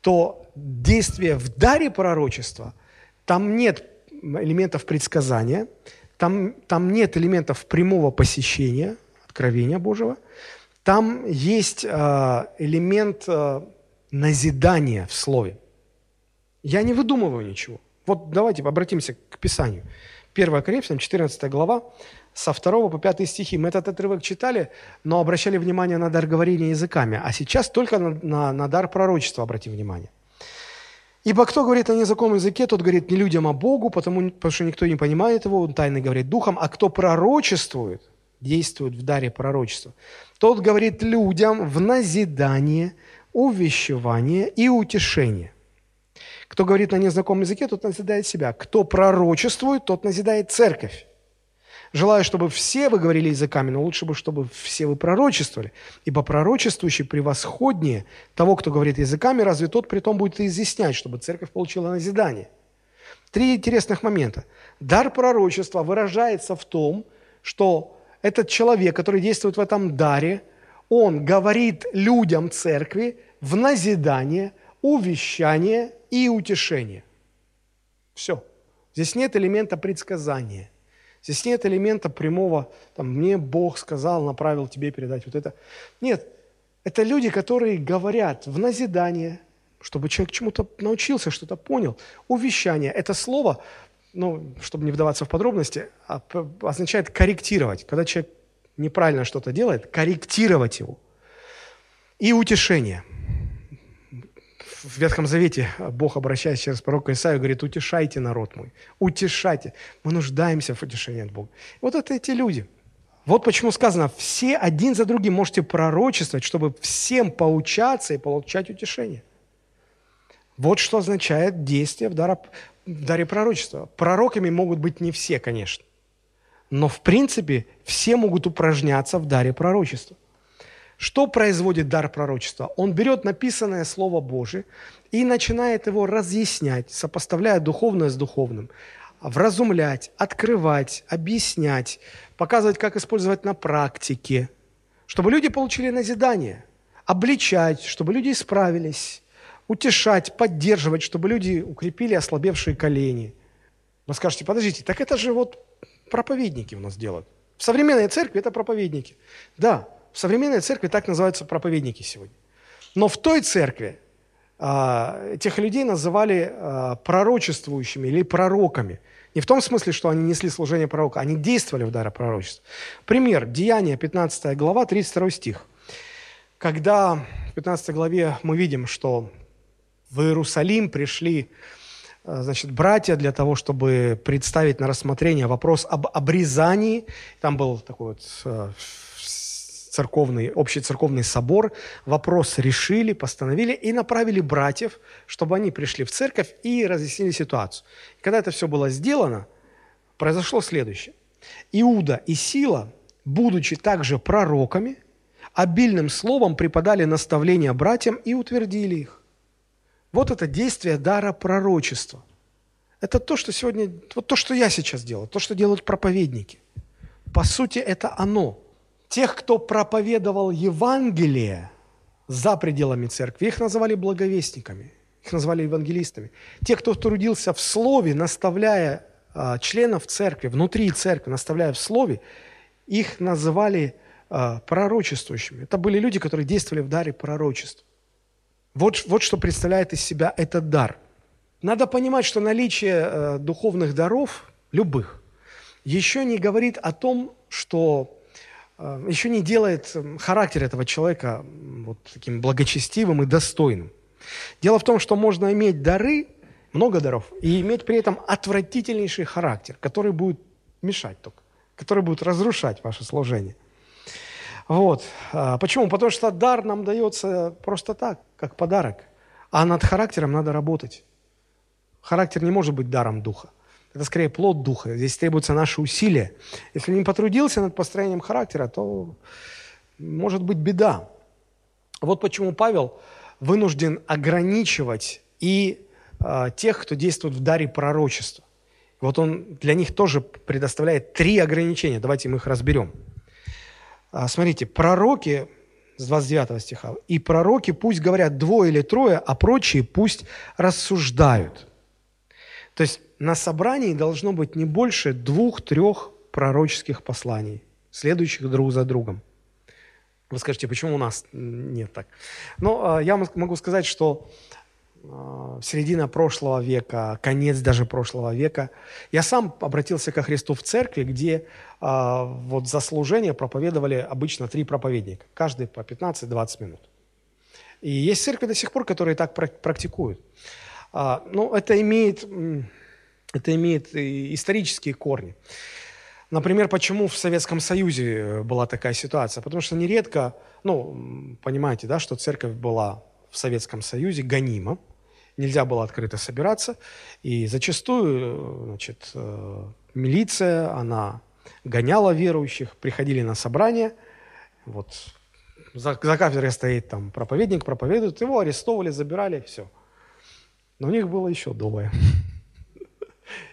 то действие в даре пророчества, там нет элементов предсказания, там, там нет элементов прямого посещения, откровения Божьего, там есть э, элемент э, назидания в слове. Я не выдумываю ничего. Вот давайте обратимся к Писанию. 1 Коринфянам, 14 глава, со 2 по 5 стихи. Мы этот отрывок читали, но обращали внимание на дар говорения языками. А сейчас только на, на, на дар пророчества обратим внимание. Ибо кто говорит о незаконном языке, тот говорит не людям, а Богу, потому, потому что никто не понимает его, он тайно говорит духом. А кто пророчествует, действует в даре пророчества, тот говорит людям в назидание, увещевание и утешение. Кто говорит на незнакомом языке, тот назидает себя. Кто пророчествует, тот назидает церковь. Желаю, чтобы все вы говорили языками, но лучше бы, чтобы все вы пророчествовали. Ибо пророчествующий превосходнее того, кто говорит языками, разве тот при том будет изъяснять, чтобы церковь получила назидание. Три интересных момента. Дар пророчества выражается в том, что этот человек, который действует в этом даре, он говорит людям церкви в назидание, увещание и утешение. Все. Здесь нет элемента предсказания. Здесь нет элемента прямого, там, мне Бог сказал, направил тебе передать вот это. Нет, это люди, которые говорят в назидание, чтобы человек чему-то научился, что-то понял. Увещание – это слово, ну, чтобы не вдаваться в подробности, а означает корректировать. Когда человек неправильно что-то делает, корректировать его. И утешение – в Ветхом Завете Бог, обращаясь через пророка Исаию, говорит, утешайте народ мой, утешайте. Мы нуждаемся в утешении от Бога. Вот это эти люди. Вот почему сказано, все один за другим можете пророчествовать, чтобы всем поучаться и получать утешение. Вот что означает действие в, даре, в даре пророчества. Пророками могут быть не все, конечно. Но в принципе все могут упражняться в даре пророчества. Что производит дар пророчества? Он берет написанное Слово Божие и начинает его разъяснять, сопоставляя духовное с духовным, вразумлять, открывать, объяснять, показывать, как использовать на практике, чтобы люди получили назидание, обличать, чтобы люди исправились, утешать, поддерживать, чтобы люди укрепили ослабевшие колени. Вы скажете, подождите, так это же вот проповедники у нас делают. В современной церкви это проповедники. Да, в современной церкви так называются проповедники сегодня. Но в той церкви а, тех людей называли а, пророчествующими или пророками. Не в том смысле, что они несли служение пророка, они действовали в даре пророчества. Пример. Деяние, 15 глава, 32 стих. Когда в 15 главе мы видим, что в Иерусалим пришли а, значит, братья для того, чтобы представить на рассмотрение вопрос об обрезании. Там был такой вот а, церковный, общий церковный собор, вопрос решили, постановили и направили братьев, чтобы они пришли в церковь и разъяснили ситуацию. Когда это все было сделано, произошло следующее. Иуда и Сила, будучи также пророками, обильным словом преподали наставления братьям и утвердили их. Вот это действие дара пророчества. Это то, что сегодня, вот то, что я сейчас делаю, то, что делают проповедники. По сути, это оно – тех, кто проповедовал Евангелие за пределами церкви, их называли благовестниками, их называли евангелистами. Те, кто трудился в Слове, наставляя а, членов церкви, внутри церкви, наставляя в Слове, их называли а, пророчествующими. Это были люди, которые действовали в даре пророчества. Вот, вот что представляет из себя этот дар. Надо понимать, что наличие э, духовных даров, любых, еще не говорит о том, что э, еще не делает э, характер этого человека вот таким благочестивым и достойным. Дело в том, что можно иметь дары, много даров, и иметь при этом отвратительнейший характер, который будет мешать только, который будет разрушать ваше служение. Вот. А, почему? Потому что дар нам дается просто так, как подарок. А над характером надо работать. Характер не может быть даром духа. Это скорее плод духа. Здесь требуются наши усилия. Если не потрудился над построением характера, то может быть беда. Вот почему Павел вынужден ограничивать и э, тех, кто действует в даре пророчества. Вот он для них тоже предоставляет три ограничения. Давайте мы их разберем. А, смотрите, пророки, с 29 стиха, «И пророки пусть говорят двое или трое, а прочие пусть рассуждают». То есть на собрании должно быть не больше двух-трех пророческих посланий, следующих друг за другом. Вы скажете, почему у нас нет так? Но э, я могу сказать, что э, середина прошлого века, конец даже прошлого века, я сам обратился ко Христу в церкви, где а, вот за служение проповедовали обычно три проповедника, каждый по 15-20 минут. И есть церкви до сих пор, которые так практикуют. А, ну, это имеет, это имеет исторические корни. Например, почему в Советском Союзе была такая ситуация? Потому что нередко, ну, понимаете, да, что церковь была в Советском Союзе гонима, нельзя было открыто собираться, и зачастую, значит, э, милиция, она гоняла верующих, приходили на собрание, вот за, за кафедрой стоит там проповедник, проповедует, его арестовывали, забирали, все. Но у них было еще двое.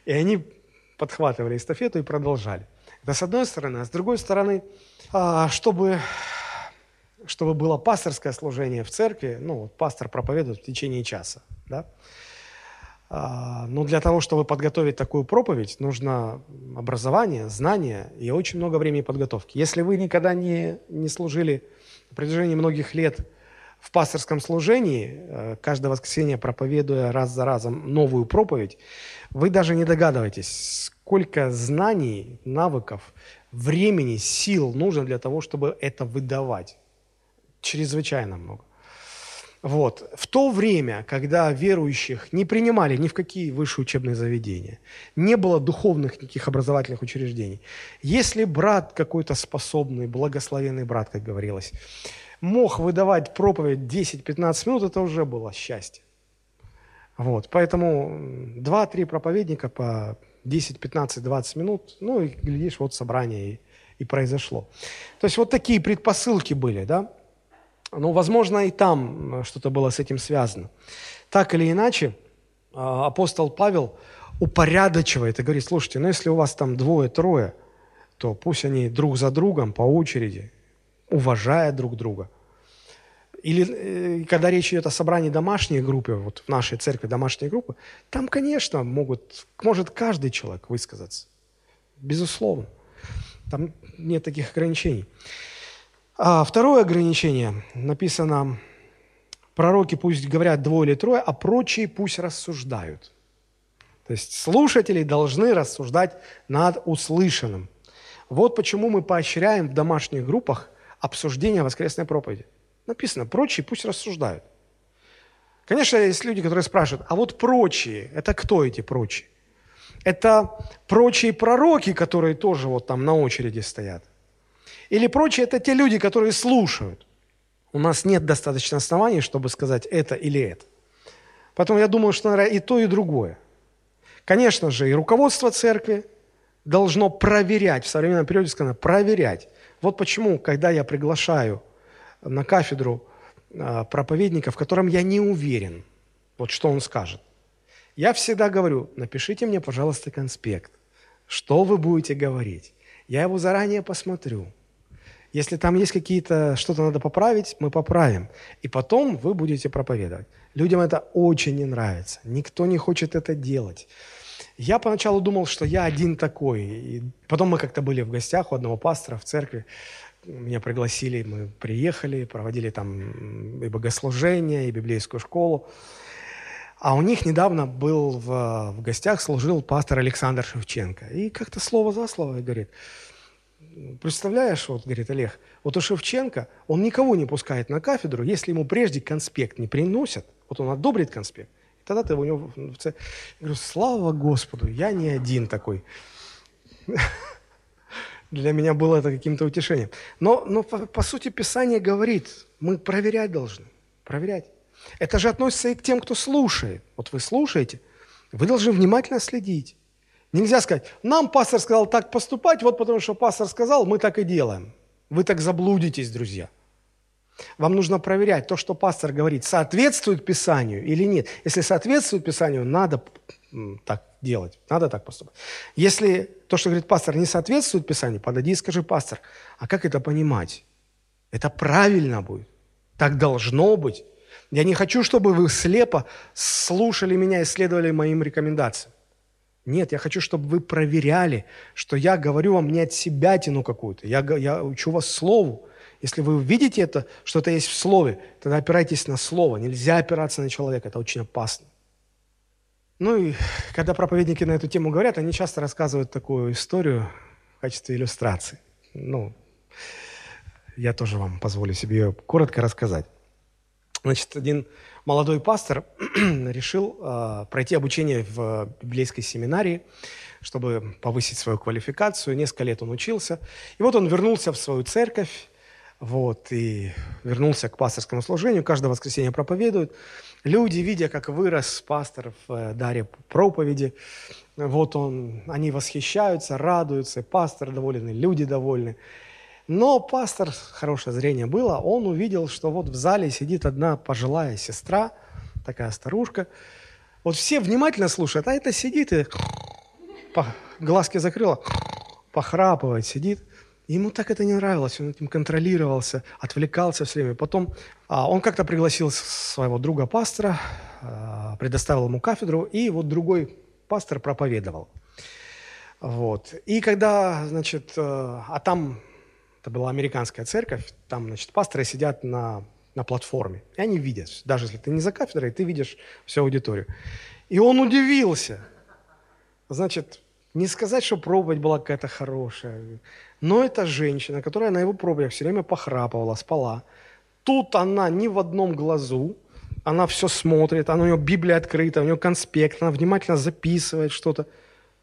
И они подхватывали эстафету и продолжали. Это с одной стороны. А с другой стороны, а, чтобы, чтобы было пасторское служение в церкви, ну, вот пастор проповедует в течение часа, да, а, но для того, чтобы подготовить такую проповедь, нужно образование, знания и очень много времени подготовки. Если вы никогда не, не служили на протяжении многих лет в пасторском служении, э, каждое воскресенье проповедуя раз за разом новую проповедь, вы даже не догадываетесь, сколько знаний, навыков, времени, сил нужно для того, чтобы это выдавать. Чрезвычайно много. Вот. В то время, когда верующих не принимали ни в какие высшие учебные заведения, не было духовных никаких образовательных учреждений, если брат какой-то способный, благословенный брат, как говорилось, мог выдавать проповедь 10-15 минут, это уже было счастье. Вот. Поэтому 2-3 проповедника по 10, 15, 20 минут, ну и глядишь, вот собрание и, и произошло. То есть вот такие предпосылки были, да? Ну, возможно, и там что-то было с этим связано. Так или иначе, а, апостол Павел упорядочивает и говорит, слушайте, ну если у вас там двое-трое, то пусть они друг за другом по очереди, уважая друг друга. Или э, когда речь идет о собрании домашней группы, вот в нашей церкви домашней группы, там, конечно, могут, может каждый человек высказаться. Безусловно. Там нет таких ограничений. А второе ограничение написано, пророки пусть говорят двое или трое, а прочие пусть рассуждают. То есть слушатели должны рассуждать над услышанным. Вот почему мы поощряем в домашних группах обсуждение воскресной проповеди. Написано, прочие пусть рассуждают. Конечно, есть люди, которые спрашивают, а вот прочие, это кто эти прочие? Это прочие пророки, которые тоже вот там на очереди стоят. Или прочие – это те люди, которые слушают. У нас нет достаточно оснований, чтобы сказать это или это. Поэтому я думаю, что, наверное, и то, и другое. Конечно же, и руководство церкви должно проверять, в современном периоде сказано, проверять. Вот почему, когда я приглашаю на кафедру а, проповедника, в котором я не уверен, вот что он скажет, я всегда говорю, напишите мне, пожалуйста, конспект, что вы будете говорить. Я его заранее посмотрю. Если там есть какие-то, что-то надо поправить, мы поправим. И потом вы будете проповедовать. Людям это очень не нравится. Никто не хочет это делать. Я поначалу думал, что я один такой. И потом мы как-то были в гостях у одного пастора в церкви. меня пригласили, мы приехали, проводили там и богослужение, и библейскую школу. А у них недавно был в, в гостях, служил пастор Александр Шевченко. И как-то слово за слово говорит, представляешь, вот, говорит Олег, вот у Шевченко, он никого не пускает на кафедру, если ему прежде конспект не приносят, вот он одобрит конспект, тогда ты у него... Я говорю, слава Господу, я не один такой. Для меня было это каким-то утешением. Но, но по, по сути Писание говорит, мы проверять должны, проверять. Это же относится и к тем, кто слушает. Вот вы слушаете, вы должны внимательно следить. Нельзя сказать, нам пастор сказал так поступать, вот потому что пастор сказал, мы так и делаем. Вы так заблудитесь, друзья. Вам нужно проверять, то, что пастор говорит, соответствует Писанию или нет. Если соответствует Писанию, надо так делать, надо так поступать. Если то, что говорит пастор, не соответствует Писанию, подойди и скажи, пастор, а как это понимать? Это правильно будет, так должно быть. Я не хочу, чтобы вы слепо слушали меня и следовали моим рекомендациям. Нет, я хочу, чтобы вы проверяли, что я говорю вам не от себя тяну какую-то. Я, я учу вас слову. Если вы видите это, что это есть в слове, тогда опирайтесь на слово. Нельзя опираться на человека, это очень опасно. Ну и когда проповедники на эту тему говорят, они часто рассказывают такую историю в качестве иллюстрации. Ну, я тоже вам позволю себе ее коротко рассказать. Значит, один молодой пастор решил э, пройти обучение в библейской семинарии, чтобы повысить свою квалификацию. Несколько лет он учился. И вот он вернулся в свою церковь, вот, и вернулся к пасторскому служению. Каждое воскресенье проповедует. Люди, видя, как вырос пастор в э, даре проповеди, вот он, они восхищаются, радуются, пастор доволен, люди довольны. Но пастор, хорошее зрение было, он увидел, что вот в зале сидит одна пожилая сестра, такая старушка. Вот все внимательно слушают, а это сидит и глазки закрыла, похрапывает, сидит. Ему так это не нравилось, он этим контролировался, отвлекался все время. Потом а, он как-то пригласил своего друга пастора, а, предоставил ему кафедру, и вот другой пастор проповедовал. Вот. И когда, значит, а, а там это была американская церковь, там, значит, пасторы сидят на, на платформе, и они видят, даже если ты не за кафедрой, ты видишь всю аудиторию. И он удивился. Значит, не сказать, что проповедь была какая-то хорошая, но эта женщина, которая на его проповедях все время похрапывала, спала, тут она ни в одном глазу, она все смотрит, она, у нее Библия открыта, у нее конспект, она внимательно записывает что-то.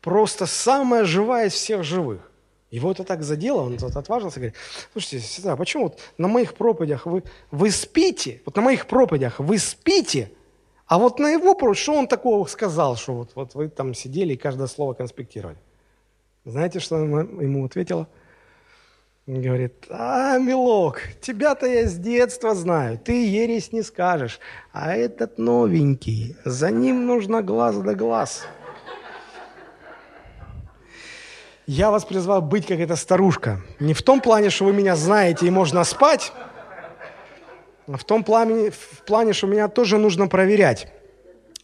Просто самая живая из всех живых. Его это так задело, он отважился и говорит, слушайте, сестра, почему вот на моих проповедях вы, вы спите, вот на моих проповедях вы спите, а вот на его проповедь, что он такого сказал, что вот, вот вы там сидели и каждое слово конспектировали? Знаете, что она ему ответила? Говорит, а, милок, тебя-то я с детства знаю, ты ересь не скажешь, а этот новенький, за ним нужно глаз да глаз. Я вас призвал быть как эта старушка. Не в том плане, что вы меня знаете и можно спать, а в том плане, в плане, что меня тоже нужно проверять.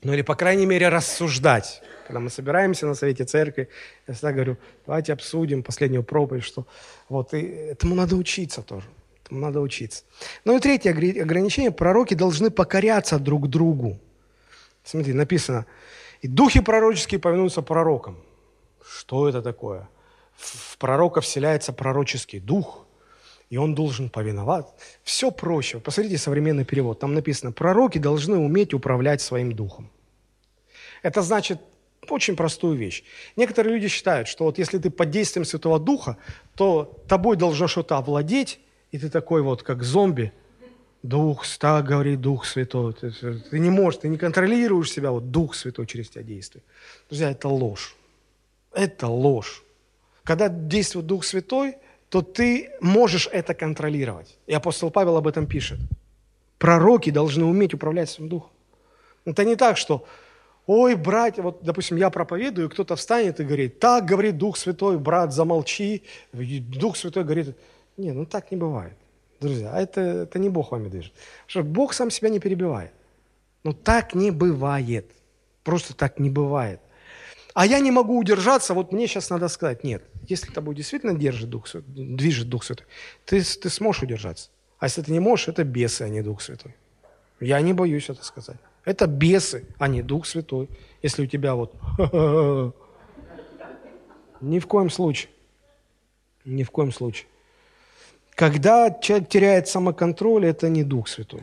Ну или, по крайней мере, рассуждать. Когда мы собираемся на совете церкви, я всегда говорю, давайте обсудим последнюю проповедь, что вот, и этому надо учиться тоже. Этому надо учиться. Ну и третье ограничение. Пророки должны покоряться друг другу. Смотрите, написано, и духи пророческие повинуются пророкам. Что это такое? в пророка вселяется пророческий дух, и он должен повиноваться. Все проще. Посмотрите современный перевод. Там написано, пророки должны уметь управлять своим духом. Это значит очень простую вещь. Некоторые люди считают, что вот если ты под действием Святого Духа, то тобой должно что-то овладеть, и ты такой вот, как зомби, Дух, так говорит Дух Святой. Ты, ты не можешь, ты не контролируешь себя, вот Дух Святой через тебя действует. Друзья, это ложь. Это ложь. Когда действует Дух Святой, то ты можешь это контролировать. И апостол Павел об этом пишет. Пророки должны уметь управлять своим духом. Это не так, что, ой, братья, вот, допустим, я проповедую, кто-то встанет и говорит, так говорит Дух Святой, брат, замолчи. Дух Святой говорит, не, ну так не бывает. Друзья, а это, это не Бог вами движет. Что Бог сам себя не перебивает. Но так не бывает. Просто так не бывает. А я не могу удержаться, вот мне сейчас надо сказать, нет, если тобой действительно держит Дух Святой, движет Дух Святой, ты, ты сможешь удержаться. А если ты не можешь, это бесы, а не Дух Святой. Я не боюсь это сказать. Это бесы, а не Дух Святой. Если у тебя вот... Ни в коем случае. Ни в коем случае. Когда человек теряет самоконтроль, это не Дух Святой.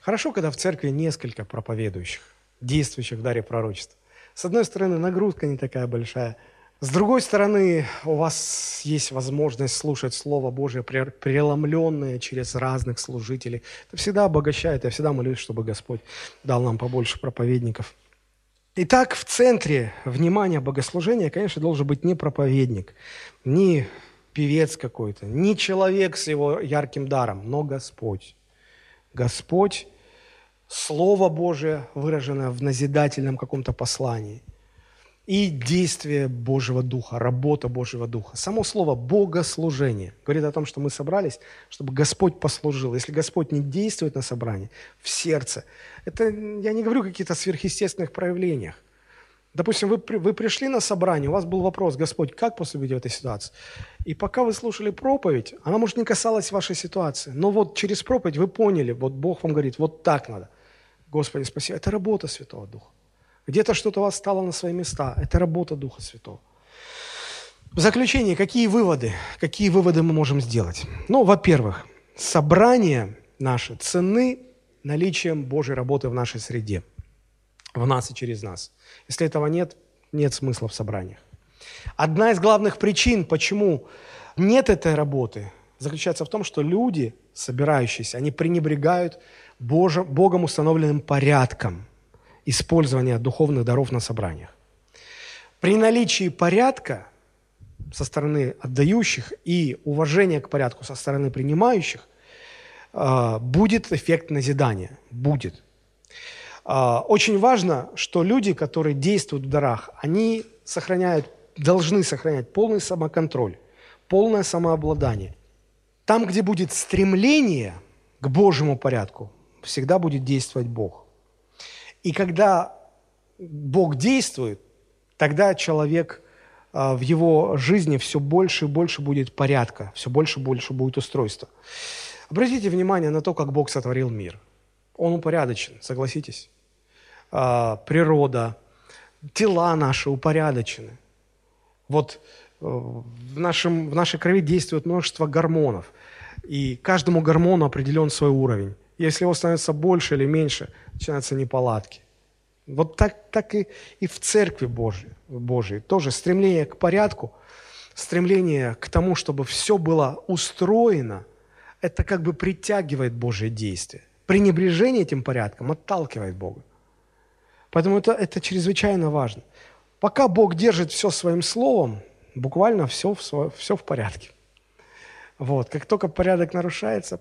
Хорошо, когда в церкви несколько проповедующих, действующих в даре пророчества. С одной стороны, нагрузка не такая большая. С другой стороны, у вас есть возможность слушать Слово Божие, преломленное через разных служителей. Это всегда обогащает. Я всегда молюсь, чтобы Господь дал нам побольше проповедников. Итак, в центре внимания богослужения, конечно, должен быть не проповедник, не певец какой-то, не человек с его ярким даром, но Господь. Господь, Слово Божие, выраженное в назидательном каком-то послании, и действие Божьего Духа, работа Божьего Духа. Само слово «богослужение» говорит о том, что мы собрались, чтобы Господь послужил. Если Господь не действует на собрании, в сердце, это я не говорю о каких-то сверхъестественных проявлениях. Допустим, вы, вы пришли на собрание, у вас был вопрос, Господь, как поступить в этой ситуации? И пока вы слушали проповедь, она, может, не касалась вашей ситуации, но вот через проповедь вы поняли, вот Бог вам говорит, вот так надо. Господи, спасибо. Это работа Святого Духа. Где-то что-то у вас стало на свои места. Это работа Духа Святого. В заключение, какие выводы? Какие выводы мы можем сделать? Ну, во-первых, собрания наши ценны наличием Божьей работы в нашей среде – в нас и через нас. Если этого нет, нет смысла в собраниях. Одна из главных причин, почему нет этой работы, заключается в том, что люди, собирающиеся, они пренебрегают Божьим, Богом установленным порядком использования духовных даров на собраниях. При наличии порядка со стороны отдающих и уважения к порядку со стороны принимающих а, будет эффект назидания. Будет. А, очень важно, что люди, которые действуют в дарах, они сохраняют, должны сохранять полный самоконтроль, полное самообладание. Там, где будет стремление к Божьему порядку, всегда будет действовать Бог. И когда Бог действует, тогда человек а, в его жизни все больше и больше будет порядка, все больше и больше будет устройства. Обратите внимание на то, как Бог сотворил мир. Он упорядочен, согласитесь. А, природа, тела наши упорядочены. Вот э, в, нашем, в нашей крови действует множество гормонов, и каждому гормону определен свой уровень. Если его становится больше или меньше, начинаются неполадки. Вот так, так и, и в Церкви Божьей, Божьей тоже стремление к порядку, стремление к тому, чтобы все было устроено, это как бы притягивает Божье действие. Пренебрежение этим порядком отталкивает Бога. Поэтому это, это чрезвычайно важно. Пока Бог держит все своим словом, буквально все, все, все в порядке. Вот. Как только порядок нарушается,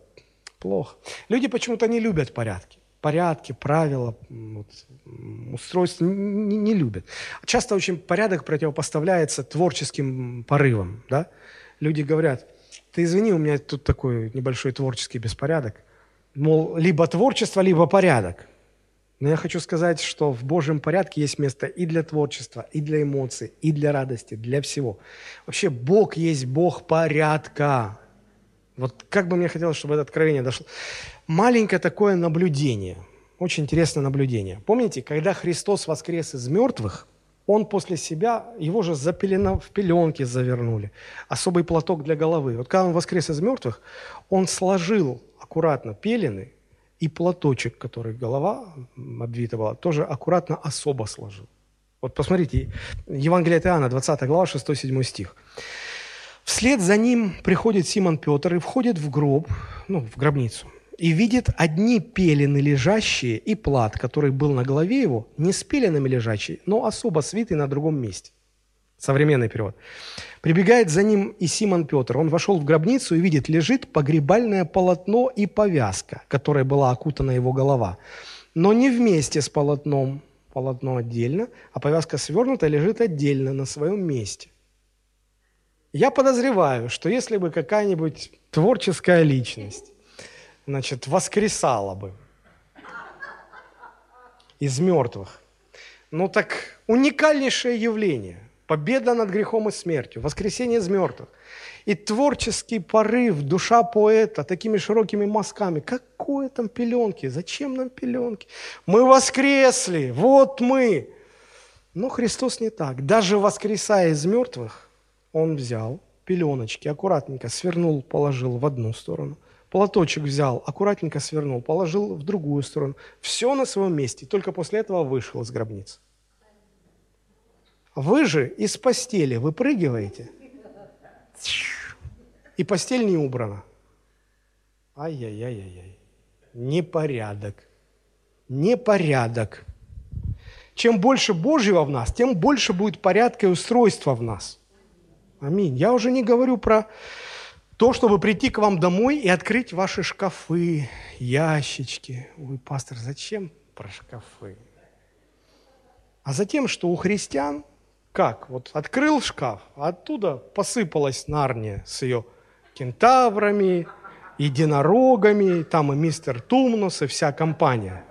плохо. Люди почему-то не любят порядки. Порядки, правила, вот, устройства не, не любят. Часто очень порядок противопоставляется творческим порывам. Да? Люди говорят, ты извини, у меня тут такой небольшой творческий беспорядок. Мол, либо творчество, либо порядок. Но я хочу сказать, что в Божьем порядке есть место и для творчества, и для эмоций, и для радости, для всего. Вообще Бог есть Бог порядка. Вот как бы мне хотелось, чтобы это откровение дошло. Маленькое такое наблюдение, очень интересное наблюдение. Помните, когда Христос воскрес из мертвых, он после себя, его же запелено, в пеленки завернули, особый платок для головы. Вот когда он воскрес из мертвых, он сложил аккуратно пелены и платочек, который голова обвита была, тоже аккуратно особо сложил. Вот посмотрите, Евангелие от Иоанна, 20 глава, 6-7 стих. Вслед за ним приходит Симон Петр и входит в гроб, ну, в гробницу, и видит одни пелены лежащие и плат, который был на голове его, не с пеленами лежащий, но особо свитый на другом месте. Современный перевод. Прибегает за ним и Симон Петр. Он вошел в гробницу и видит, лежит погребальное полотно и повязка, которой была окутана его голова. Но не вместе с полотном, полотно отдельно, а повязка свернута лежит отдельно на своем месте. Я подозреваю, что если бы какая-нибудь творческая личность, значит, воскресала бы из мертвых, ну так уникальнейшее явление – победа над грехом и смертью, воскресение из мертвых. И творческий порыв, душа поэта такими широкими мазками. Какое там пеленки? Зачем нам пеленки? Мы воскресли, вот мы. Но Христос не так. Даже воскресая из мертвых, Он взял пеленочки, аккуратненько свернул, положил в одну сторону. Платочек взял, аккуратненько свернул, положил в другую сторону. Все на своем месте. Только после этого вышел из гробницы. Вы же из постели выпрыгиваете, и постель не убрана. Ай-яй-яй-яй-яй. Непорядок. Непорядок. Чем больше Божьего в нас, тем больше будет порядка и устройства в нас. Аминь. Я уже не говорю про то, чтобы прийти к вам домой и открыть ваши шкафы, ящички. Ой, пастор, зачем про шкафы? А затем, что у христиан – как? Вот открыл шкаф, а оттуда посыпалась Нарния с ее кентаврами, единорогами, там и мистер Тумнус, и вся компания.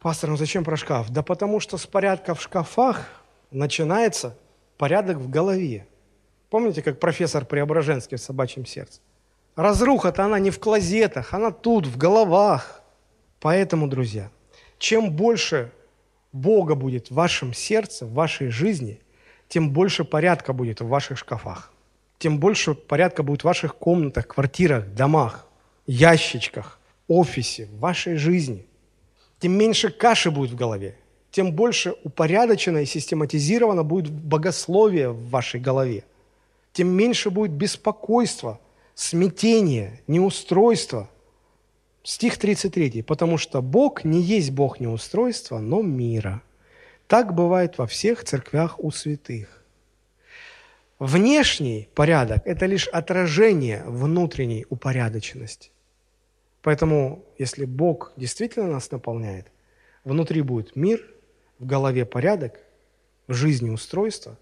Пастор, ну зачем про шкаф? Да потому что с порядка в шкафах начинается порядок в голове. Помните, как профессор Преображенский в «Собачьем сердце»? Разруха-то она не в клозетах, она тут, в головах. Поэтому, друзья, чем больше Бога будет в вашем сердце, в вашей жизни, тем больше порядка будет в ваших шкафах, тем больше порядка будет в ваших комнатах, квартирах, домах, ящичках, офисе, в вашей жизни. Тем меньше каши будет в голове, тем больше упорядочено и систематизировано будет богословие в вашей голове, тем меньше будет беспокойства, смятения, неустройства – Стих 33. «Потому что Бог не есть Бог неустройства, но мира. Так бывает во всех церквях у святых». Внешний порядок – это лишь отражение внутренней упорядоченности. Поэтому, если Бог действительно нас наполняет, внутри будет мир, в голове порядок, в жизни устройство,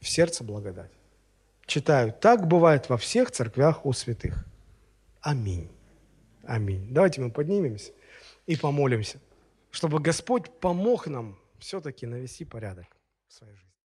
в сердце благодать. Читаю, так бывает во всех церквях у святых. Аминь. Аминь. Давайте мы поднимемся и помолимся, чтобы Господь помог нам все-таки навести порядок в своей жизни.